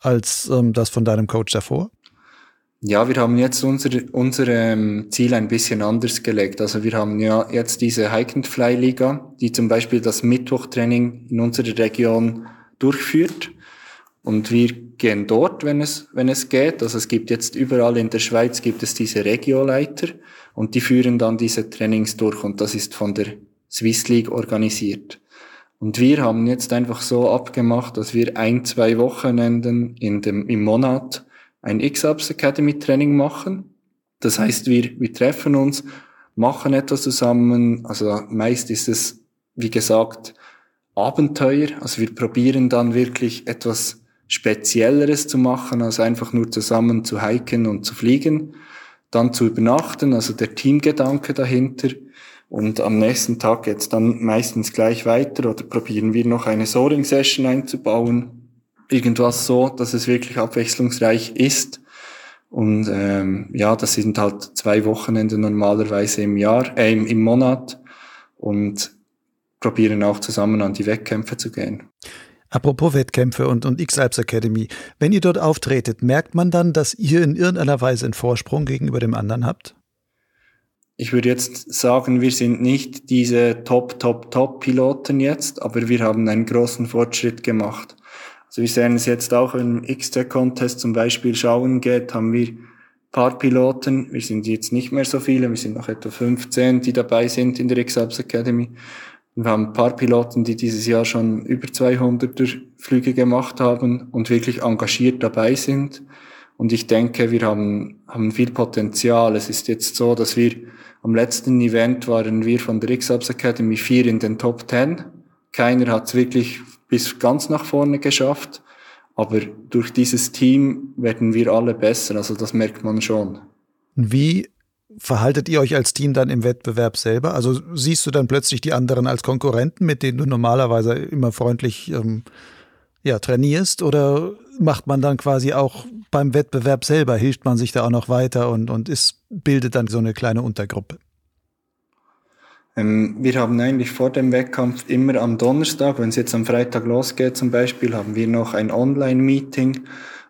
als ähm, das von deinem Coach davor? Ja, wir haben jetzt unser, unser ähm, Ziel ein bisschen anders gelegt. Also wir haben ja jetzt diese Hike and Fly Liga, die zum Beispiel das Mittwochtraining in unserer Region durchführt. Und wir gehen dort, wenn es, wenn es geht. Also es gibt jetzt überall in der Schweiz gibt es diese Regioleiter und die führen dann diese Trainings durch und das ist von der Swiss League organisiert. Und wir haben jetzt einfach so abgemacht, dass wir ein, zwei Wochenenden in dem, im Monat ein X-Ups Academy Training machen. Das heißt, wir, wir treffen uns, machen etwas zusammen. Also meist ist es, wie gesagt, Abenteuer. Also wir probieren dann wirklich etwas Spezielleres zu machen, als einfach nur zusammen zu hiken und zu fliegen, dann zu übernachten, also der Teamgedanke dahinter. Und am nächsten Tag geht's dann meistens gleich weiter oder probieren wir noch eine Soaring-Session einzubauen. Irgendwas so, dass es wirklich abwechslungsreich ist. Und ähm, ja, das sind halt zwei Wochenende normalerweise im Jahr, äh, im Monat und probieren auch zusammen an die Wettkämpfe zu gehen. Apropos Wettkämpfe und, und X-Alps Academy. Wenn ihr dort auftretet, merkt man dann, dass ihr in irgendeiner Weise einen Vorsprung gegenüber dem anderen habt? Ich würde jetzt sagen, wir sind nicht diese Top, Top, Top-Piloten jetzt, aber wir haben einen großen Fortschritt gemacht. Also wir sehen es jetzt auch, im XT-Contest zum Beispiel schauen geht, haben wir paar Piloten. Wir sind jetzt nicht mehr so viele, wir sind noch etwa 15, die dabei sind in der X-Alps Academy. Wir haben ein paar Piloten, die dieses Jahr schon über 200er Flüge gemacht haben und wirklich engagiert dabei sind. Und ich denke, wir haben, haben viel Potenzial. Es ist jetzt so, dass wir am letzten Event waren wir von der X-Ups Academy vier in den Top 10. Keiner hat es wirklich bis ganz nach vorne geschafft. Aber durch dieses Team werden wir alle besser, also das merkt man schon. Wie verhaltet ihr euch als Team dann im Wettbewerb selber? Also siehst du dann plötzlich die anderen als Konkurrenten, mit denen du normalerweise immer freundlich ähm, ja, trainierst? Oder macht man dann quasi auch beim Wettbewerb selber, hilft man sich da auch noch weiter und, und ist, bildet dann so eine kleine Untergruppe? Ähm, wir haben eigentlich vor dem Wettkampf immer am Donnerstag, wenn es jetzt am Freitag losgeht zum Beispiel, haben wir noch ein Online-Meeting,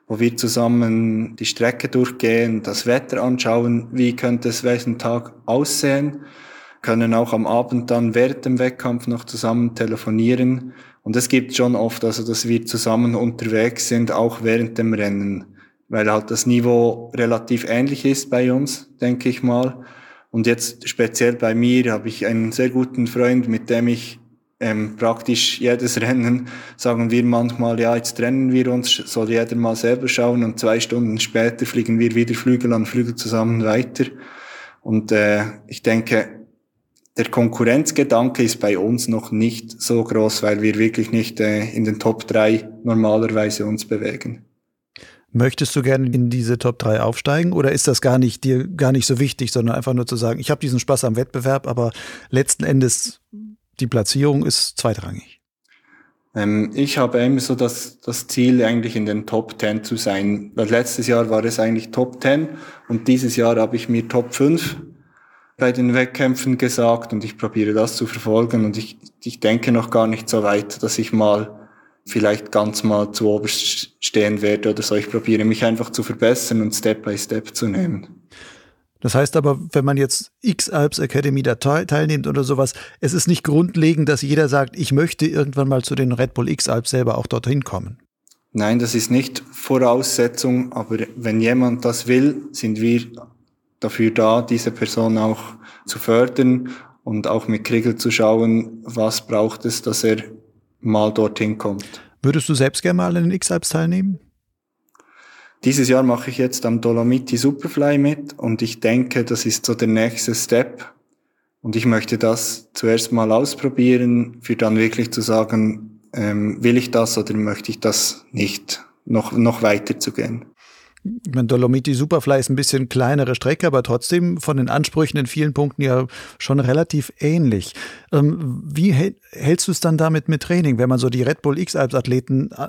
wo wir zusammen die Strecke durchgehen, das Wetter anschauen, wie könnte es welchen Tag aussehen, können auch am Abend dann während dem Wettkampf noch zusammen telefonieren. Und es gibt schon oft, also dass wir zusammen unterwegs sind, auch während dem Rennen, weil halt das Niveau relativ ähnlich ist bei uns, denke ich mal. Und jetzt speziell bei mir habe ich einen sehr guten Freund, mit dem ich ähm, praktisch jedes Rennen sagen wir manchmal, ja, jetzt trennen wir uns, soll jeder mal selber schauen und zwei Stunden später fliegen wir wieder Flügel an Flügel zusammen weiter. Und äh, ich denke, der Konkurrenzgedanke ist bei uns noch nicht so groß, weil wir wirklich nicht äh, in den Top drei normalerweise uns bewegen. Möchtest du gerne in diese Top 3 aufsteigen oder ist das gar nicht dir gar nicht so wichtig, sondern einfach nur zu sagen, ich habe diesen Spaß am Wettbewerb, aber letzten Endes die Platzierung ist zweitrangig? Ähm, ich habe immer so das, das Ziel, eigentlich in den Top 10 zu sein. Weil letztes Jahr war es eigentlich Top 10 und dieses Jahr habe ich mir Top 5 bei den Wettkämpfen gesagt und ich probiere das zu verfolgen und ich, ich denke noch gar nicht so weit, dass ich mal vielleicht ganz mal zu oberst stehen werde oder so. Ich probiere mich einfach zu verbessern und Step by Step zu nehmen. Das heißt aber, wenn man jetzt X-Alps Academy da teilnimmt oder sowas, es ist nicht grundlegend, dass jeder sagt, ich möchte irgendwann mal zu den Red Bull X-Alps selber auch dorthin kommen. Nein, das ist nicht Voraussetzung, aber wenn jemand das will, sind wir dafür da, diese Person auch zu fördern und auch mit Kriegel zu schauen, was braucht es, dass er mal dorthin kommt. Würdest du selbst gerne mal an den X-Alps teilnehmen? Dieses Jahr mache ich jetzt am Dolomiti Superfly mit und ich denke, das ist so der nächste Step. Und ich möchte das zuerst mal ausprobieren, für dann wirklich zu sagen, ähm, will ich das oder möchte ich das nicht, noch, noch weiter zu gehen ich meine, Dolomiti Superfly ist ein bisschen kleinere Strecke, aber trotzdem von den Ansprüchen in vielen Punkten ja schon relativ ähnlich. Ähm, wie hältst du es dann damit mit Training, wenn man so die Red Bull X-Alps-Athleten äh,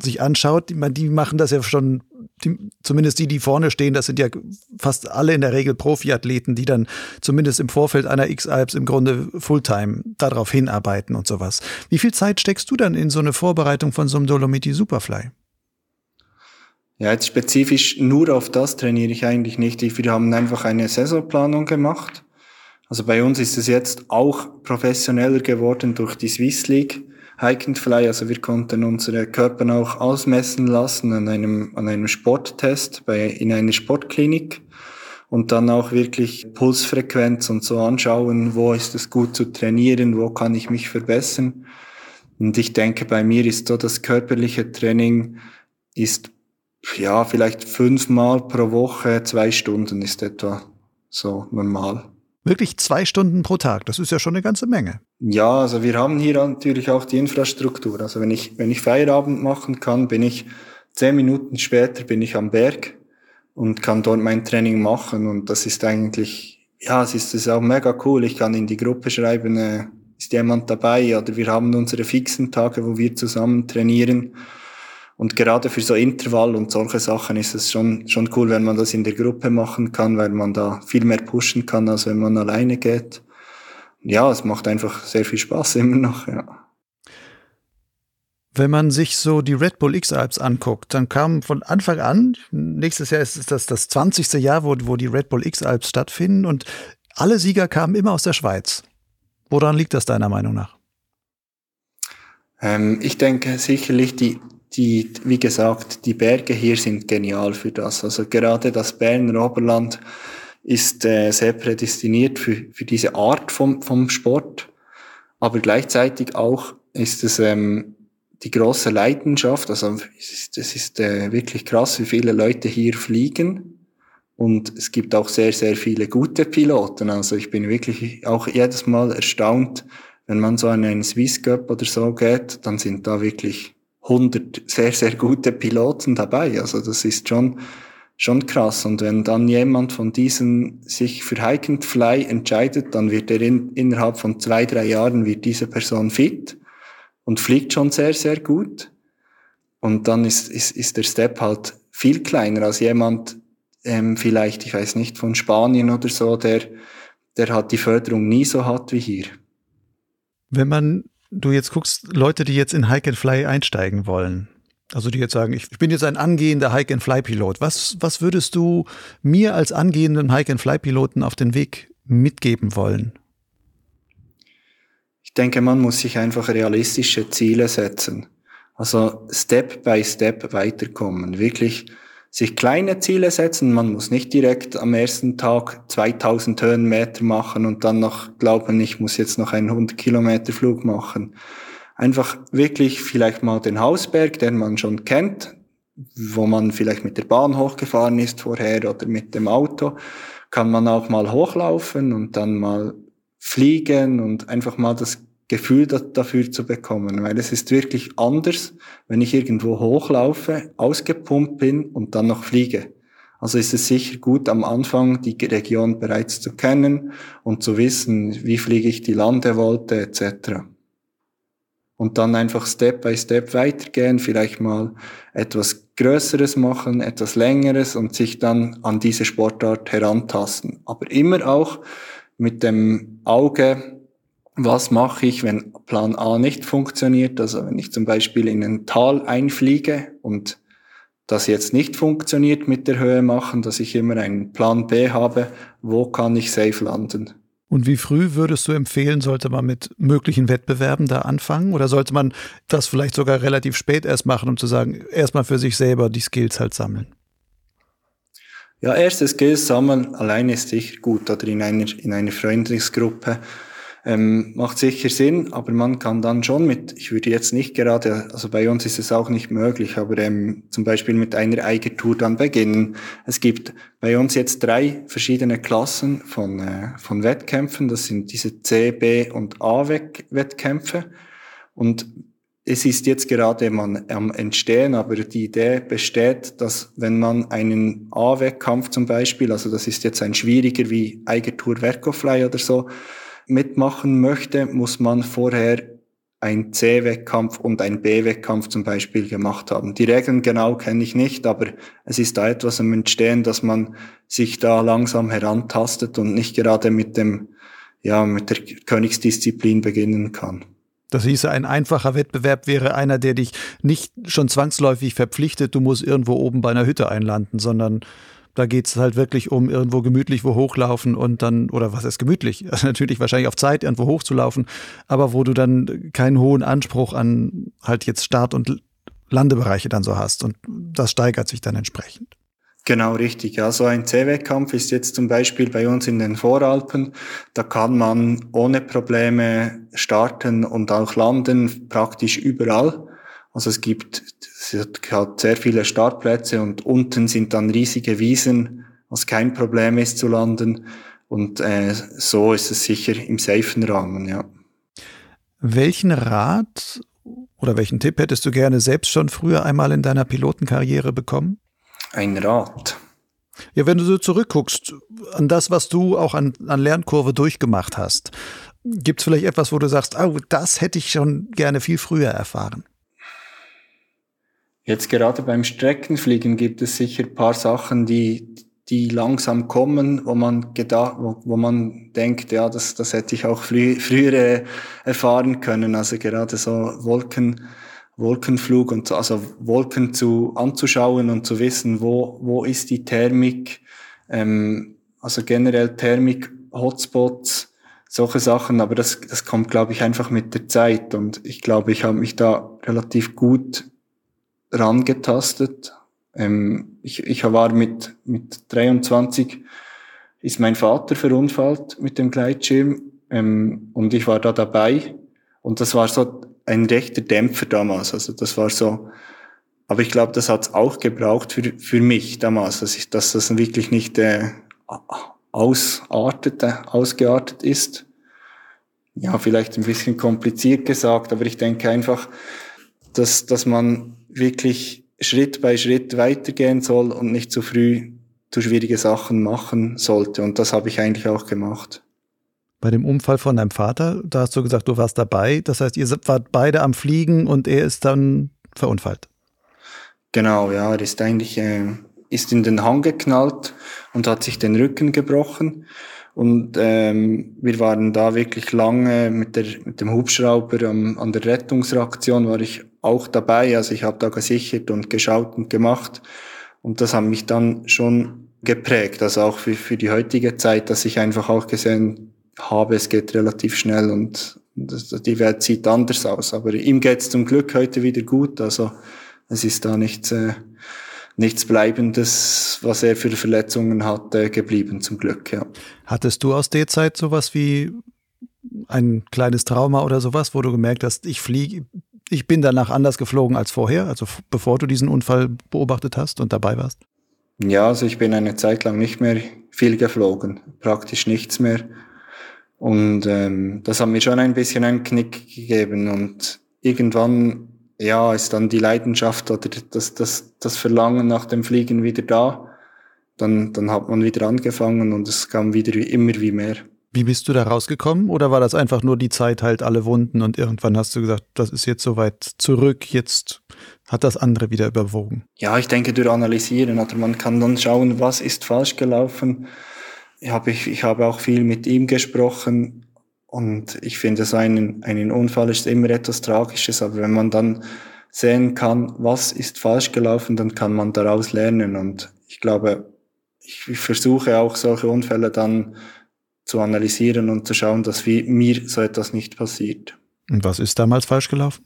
sich anschaut? Meine, die machen das ja schon, die, zumindest die, die vorne stehen, das sind ja fast alle in der Regel Profiathleten, die dann zumindest im Vorfeld einer X-Alps im Grunde Fulltime darauf hinarbeiten und sowas. Wie viel Zeit steckst du dann in so eine Vorbereitung von so einem Dolomiti Superfly? Ja, jetzt spezifisch nur auf das trainiere ich eigentlich nicht. Wir haben einfach eine Saisonplanung gemacht. Also bei uns ist es jetzt auch professioneller geworden durch die Swiss League Hike. Also wir konnten unsere Körper auch ausmessen lassen an einem, an einem Sporttest bei, in einer Sportklinik und dann auch wirklich Pulsfrequenz und so anschauen, wo ist es gut zu trainieren, wo kann ich mich verbessern. Und ich denke, bei mir ist so das körperliche Training ist ja, vielleicht fünfmal pro Woche, zwei Stunden ist etwa so normal. Wirklich zwei Stunden pro Tag, das ist ja schon eine ganze Menge. Ja, also wir haben hier natürlich auch die Infrastruktur. Also wenn ich, wenn ich Feierabend machen kann, bin ich zehn Minuten später bin ich am Berg und kann dort mein Training machen. Und das ist eigentlich, ja, es ist, es ist auch mega cool. Ich kann in die Gruppe schreiben, äh, ist jemand dabei? Oder wir haben unsere fixen Tage, wo wir zusammen trainieren. Und gerade für so Intervall und solche Sachen ist es schon, schon cool, wenn man das in der Gruppe machen kann, weil man da viel mehr pushen kann, als wenn man alleine geht. Ja, es macht einfach sehr viel Spaß immer noch, ja. Wenn man sich so die Red Bull X-Alps anguckt, dann kam von Anfang an, nächstes Jahr ist das das 20. Jahr, wo, wo die Red Bull X-Alps stattfinden und alle Sieger kamen immer aus der Schweiz. Woran liegt das deiner Meinung nach? Ähm, ich denke sicherlich die die, wie gesagt, die Berge hier sind genial für das. Also gerade das Berner Oberland ist äh, sehr prädestiniert für, für diese Art vom, vom Sport. Aber gleichzeitig auch ist es ähm, die große Leidenschaft. Also es ist, es ist äh, wirklich krass, wie viele Leute hier fliegen. Und es gibt auch sehr, sehr viele gute Piloten. Also ich bin wirklich auch jedes Mal erstaunt, wenn man so an einen Swiss Cup oder so geht, dann sind da wirklich 100 sehr, sehr gute Piloten dabei. Also das ist schon, schon krass. Und wenn dann jemand von diesen sich für Hike and Fly entscheidet, dann wird er in, innerhalb von zwei, drei Jahren wird diese Person fit und fliegt schon sehr, sehr gut. Und dann ist, ist, ist der Step halt viel kleiner als jemand, ähm, vielleicht, ich weiß nicht, von Spanien oder so, der, der hat die Förderung nie so hat wie hier. Wenn man, du jetzt guckst, Leute, die jetzt in Hike and Fly einsteigen wollen, also die jetzt sagen, ich bin jetzt ein angehender Hike-and-Fly-Pilot. Was, was würdest du mir als angehenden Hike-and-Fly-Piloten auf den Weg mitgeben wollen? Ich denke, man muss sich einfach realistische Ziele setzen. Also Step by Step weiterkommen. Wirklich sich kleine Ziele setzen. Man muss nicht direkt am ersten Tag 2000 Höhenmeter machen und dann noch glauben, ich muss jetzt noch einen 100 Kilometer Flug machen einfach wirklich vielleicht mal den Hausberg, den man schon kennt, wo man vielleicht mit der Bahn hochgefahren ist vorher oder mit dem Auto, kann man auch mal hochlaufen und dann mal fliegen und einfach mal das Gefühl dafür zu bekommen, weil es ist wirklich anders, wenn ich irgendwo hochlaufe, ausgepumpt bin und dann noch fliege. Also ist es sicher gut, am Anfang die Region bereits zu kennen und zu wissen, wie fliege ich die Landewolte etc und dann einfach Step by Step weitergehen, vielleicht mal etwas Größeres machen, etwas Längeres und sich dann an diese Sportart herantasten. Aber immer auch mit dem Auge, was mache ich, wenn Plan A nicht funktioniert, also wenn ich zum Beispiel in ein Tal einfliege und das jetzt nicht funktioniert mit der Höhe machen, dass ich immer einen Plan B habe, wo kann ich safe landen. Und wie früh würdest du empfehlen, sollte man mit möglichen Wettbewerben da anfangen? Oder sollte man das vielleicht sogar relativ spät erst machen, um zu sagen, erstmal für sich selber die Skills halt sammeln? Ja, erste Skills sammeln alleine ist sicher gut oder in einer, in einer Freundesgruppe ähm, macht sicher Sinn, aber man kann dann schon mit, ich würde jetzt nicht gerade, also bei uns ist es auch nicht möglich, aber ähm, zum Beispiel mit einer Eigertour dann beginnen. Es gibt bei uns jetzt drei verschiedene Klassen von, äh, von Wettkämpfen. Das sind diese C, B und A-Wettkämpfe. Und es ist jetzt gerade man, am Entstehen, aber die Idee besteht, dass wenn man einen A-Wettkampf zum Beispiel, also das ist jetzt ein schwieriger wie Eigertour Verkofly oder so, mitmachen möchte, muss man vorher ein C-Wettkampf und ein B-Wettkampf zum Beispiel gemacht haben. Die Regeln genau kenne ich nicht, aber es ist da etwas am Entstehen, dass man sich da langsam herantastet und nicht gerade mit dem, ja, mit der Königsdisziplin beginnen kann. Das hieße, ein einfacher Wettbewerb wäre einer, der dich nicht schon zwangsläufig verpflichtet, du musst irgendwo oben bei einer Hütte einlanden, sondern da geht es halt wirklich um irgendwo gemütlich wo hochlaufen und dann, oder was ist gemütlich? Also natürlich wahrscheinlich auf Zeit irgendwo hochzulaufen, aber wo du dann keinen hohen Anspruch an halt jetzt Start- und Landebereiche dann so hast. Und das steigert sich dann entsprechend. Genau, richtig. Ja, so ein C-Wettkampf ist jetzt zum Beispiel bei uns in den Voralpen. Da kann man ohne Probleme starten und auch landen, praktisch überall. Also es gibt, es hat sehr viele Startplätze und unten sind dann riesige Wiesen, was kein Problem ist zu landen. Und äh, so ist es sicher im safen Rahmen, ja. Welchen Rat oder welchen Tipp hättest du gerne selbst schon früher einmal in deiner Pilotenkarriere bekommen? Ein Rat. Ja, wenn du so zurückguckst an das, was du auch an, an Lernkurve durchgemacht hast, gibt es vielleicht etwas, wo du sagst, oh, das hätte ich schon gerne viel früher erfahren? Jetzt gerade beim Streckenfliegen gibt es sicher paar Sachen, die, die langsam kommen, wo man gedacht, wo, wo man denkt, ja, das, das hätte ich auch früh, früher erfahren können. Also gerade so Wolken, Wolkenflug und so, also Wolken zu anzuschauen und zu wissen, wo, wo ist die Thermik, ähm, also generell Thermik, Hotspots, solche Sachen, aber das, das kommt, glaube ich, einfach mit der Zeit und ich glaube, ich habe mich da relativ gut rangetastet. Ähm, ich, ich war mit, mit 23, ist mein Vater verunfallt mit dem Gleitschirm ähm, und ich war da dabei und das war so ein rechter Dämpfer damals. Also das war so, aber ich glaube, das hat es auch gebraucht für, für mich damals, dass, ich, dass das wirklich nicht äh, ausartet, ausgeartet ist. Ja, vielleicht ein bisschen kompliziert gesagt, aber ich denke einfach, dass, dass man wirklich Schritt bei Schritt weitergehen soll und nicht zu früh zu schwierige Sachen machen sollte. Und das habe ich eigentlich auch gemacht. Bei dem Unfall von deinem Vater, da hast du gesagt, du warst dabei. Das heißt, ihr wart beide am Fliegen und er ist dann verunfallt. Genau, ja, er ist eigentlich äh, ist in den Hang geknallt und hat sich den Rücken gebrochen. Und ähm, wir waren da wirklich lange mit, der, mit dem Hubschrauber am, an der Rettungsreaktion, war ich auch dabei. Also ich habe da gesichert und geschaut und gemacht. Und das hat mich dann schon geprägt, also auch für, für die heutige Zeit, dass ich einfach auch gesehen habe, es geht relativ schnell und die Welt sieht anders aus. Aber ihm geht es zum Glück heute wieder gut. Also es ist da nichts, äh, nichts Bleibendes, was er für Verletzungen hatte, geblieben, zum Glück, ja. Hattest du aus der Zeit sowas wie ein kleines Trauma oder sowas, wo du gemerkt hast, ich fliege, ich bin danach anders geflogen als vorher, also bevor du diesen Unfall beobachtet hast und dabei warst? Ja, also ich bin eine Zeit lang nicht mehr viel geflogen, praktisch nichts mehr. Und ähm, das hat mir schon ein bisschen einen Knick gegeben. Und irgendwann ja, ist dann die Leidenschaft oder das, das, das Verlangen nach dem Fliegen wieder da. Dann, dann hat man wieder angefangen und es kam wieder wie, immer wie mehr. Wie bist du da rausgekommen? Oder war das einfach nur die Zeit halt alle Wunden und irgendwann hast du gesagt, das ist jetzt soweit zurück, jetzt hat das andere wieder überwogen? Ja, ich denke durch Analysieren oder man kann dann schauen, was ist falsch gelaufen. Ich habe, ich, ich habe auch viel mit ihm gesprochen, und ich finde, so ein, ein Unfall ist immer etwas Tragisches, aber wenn man dann sehen kann, was ist falsch gelaufen, dann kann man daraus lernen. Und ich glaube, ich, ich versuche auch solche Unfälle dann zu analysieren und zu schauen, dass wie mir so etwas nicht passiert. Und was ist damals falsch gelaufen?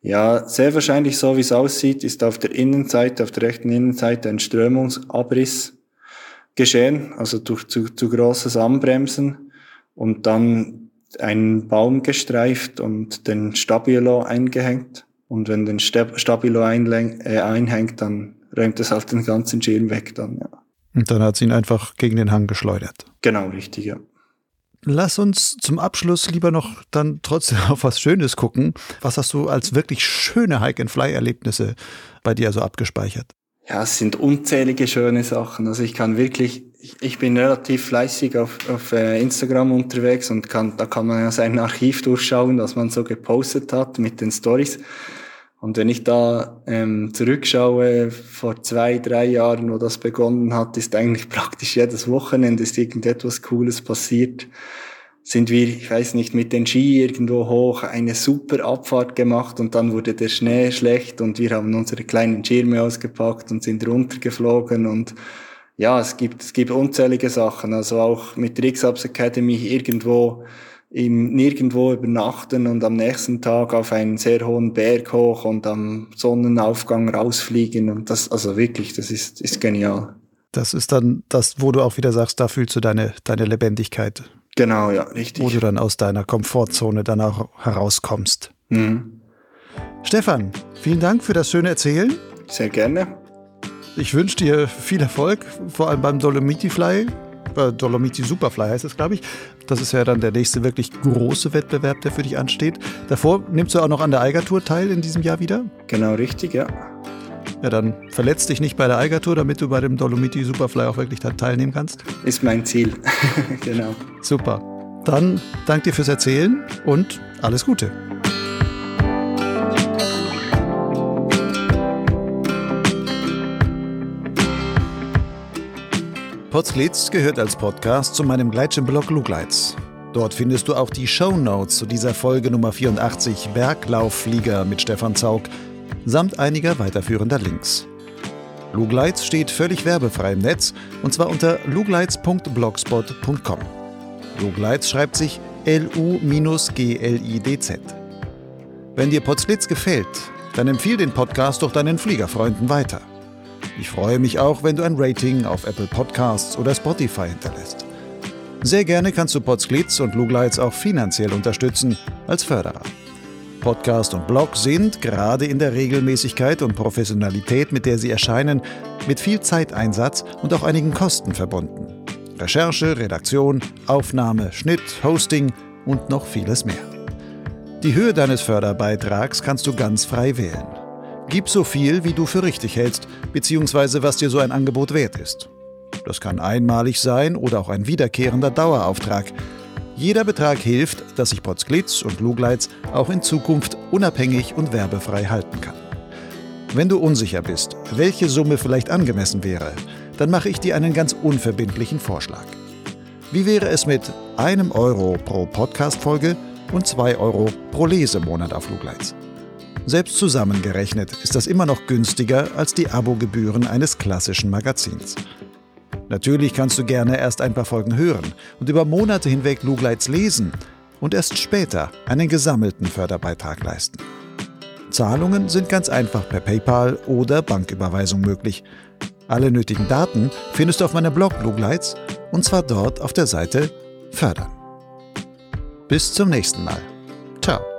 Ja, sehr wahrscheinlich so wie es aussieht, ist auf der Innenseite, auf der rechten Innenseite ein Strömungsabriss geschehen, also durch zu, zu großes Anbremsen und dann einen Baum gestreift und den Stabilo eingehängt. Und wenn den Stabilo äh, einhängt, dann räumt es auf den ganzen Schirm weg dann, ja. Und dann hat sie ihn einfach gegen den Hang geschleudert. Genau, richtig, ja. Lass uns zum Abschluss lieber noch dann trotzdem auf was Schönes gucken. Was hast du als wirklich schöne Hike-and-Fly-Erlebnisse bei dir so abgespeichert? Ja, es sind unzählige schöne Sachen. Also ich kann wirklich ich, ich bin relativ fleißig auf, auf äh, Instagram unterwegs und kann, da kann man ja sein Archiv durchschauen, was man so gepostet hat mit den Stories. Und wenn ich da ähm, zurückschaue, vor zwei, drei Jahren, wo das begonnen hat, ist eigentlich praktisch jedes Wochenende ist irgendetwas Cooles passiert. Sind wir, ich weiß nicht, mit den Ski irgendwo hoch, eine super Abfahrt gemacht und dann wurde der Schnee schlecht und wir haben unsere kleinen Schirme ausgepackt und sind runtergeflogen und ja, es gibt, es gibt unzählige Sachen. Also auch mit Rixabs Academy irgendwo im nirgendwo übernachten und am nächsten Tag auf einen sehr hohen Berg hoch und am Sonnenaufgang rausfliegen und das, also wirklich, das ist, ist genial. Das ist dann das, wo du auch wieder sagst, da fühlst du deine, deine Lebendigkeit. Genau, ja, richtig. Wo du dann aus deiner Komfortzone dann auch herauskommst. Mhm. Stefan, vielen Dank für das schöne Erzählen. Sehr gerne. Ich wünsche dir viel Erfolg, vor allem beim Dolomiti Fly. Äh, Dolomiti Superfly heißt es, glaube ich. Das ist ja dann der nächste wirklich große Wettbewerb, der für dich ansteht. Davor nimmst du auch noch an der Eiger-Tour teil in diesem Jahr wieder? Genau, richtig, ja. Ja, dann verletz dich nicht bei der Eiger-Tour, damit du bei dem Dolomiti Superfly auch wirklich teilnehmen kannst. Ist mein Ziel, genau. Super. Dann danke dir fürs Erzählen und alles Gute. Potsglitz gehört als Podcast zu meinem Gleitschirmblog Lugleitz. Dort findest du auch die Show Notes zu dieser Folge Nummer 84 Berglaufflieger mit Stefan Zaug samt einiger weiterführender Links. Lugleitz steht völlig werbefrei im Netz und zwar unter lugleitz.blogspot.com. Lugleitz schreibt sich L-U-G-L-I-D-Z. Wenn dir Potsglitz gefällt, dann empfiehl den Podcast doch deinen Fliegerfreunden weiter. Ich freue mich auch, wenn du ein Rating auf Apple Podcasts oder Spotify hinterlässt. Sehr gerne kannst du Podsglitz und Lugleitz auch finanziell unterstützen als Förderer. Podcast und Blog sind, gerade in der Regelmäßigkeit und Professionalität, mit der sie erscheinen, mit viel Zeiteinsatz und auch einigen Kosten verbunden. Recherche, Redaktion, Aufnahme, Schnitt, Hosting und noch vieles mehr. Die Höhe deines Förderbeitrags kannst du ganz frei wählen. Gib so viel, wie du für richtig hältst, beziehungsweise was dir so ein Angebot wert ist. Das kann einmalig sein oder auch ein wiederkehrender Dauerauftrag. Jeder Betrag hilft, dass sich Potsglitz und Lugleitz auch in Zukunft unabhängig und werbefrei halten kann. Wenn du unsicher bist, welche Summe vielleicht angemessen wäre, dann mache ich dir einen ganz unverbindlichen Vorschlag. Wie wäre es mit einem Euro pro Podcast-Folge und zwei Euro pro Lesemonat auf Lugleitz? Selbst zusammengerechnet ist das immer noch günstiger als die Abogebühren eines klassischen Magazins. Natürlich kannst du gerne erst ein paar Folgen hören und über Monate hinweg Lugleitz lesen und erst später einen gesammelten Förderbeitrag leisten. Zahlungen sind ganz einfach per PayPal oder Banküberweisung möglich. Alle nötigen Daten findest du auf meinem Blog Lugleitz und zwar dort auf der Seite Fördern. Bis zum nächsten Mal. Ciao.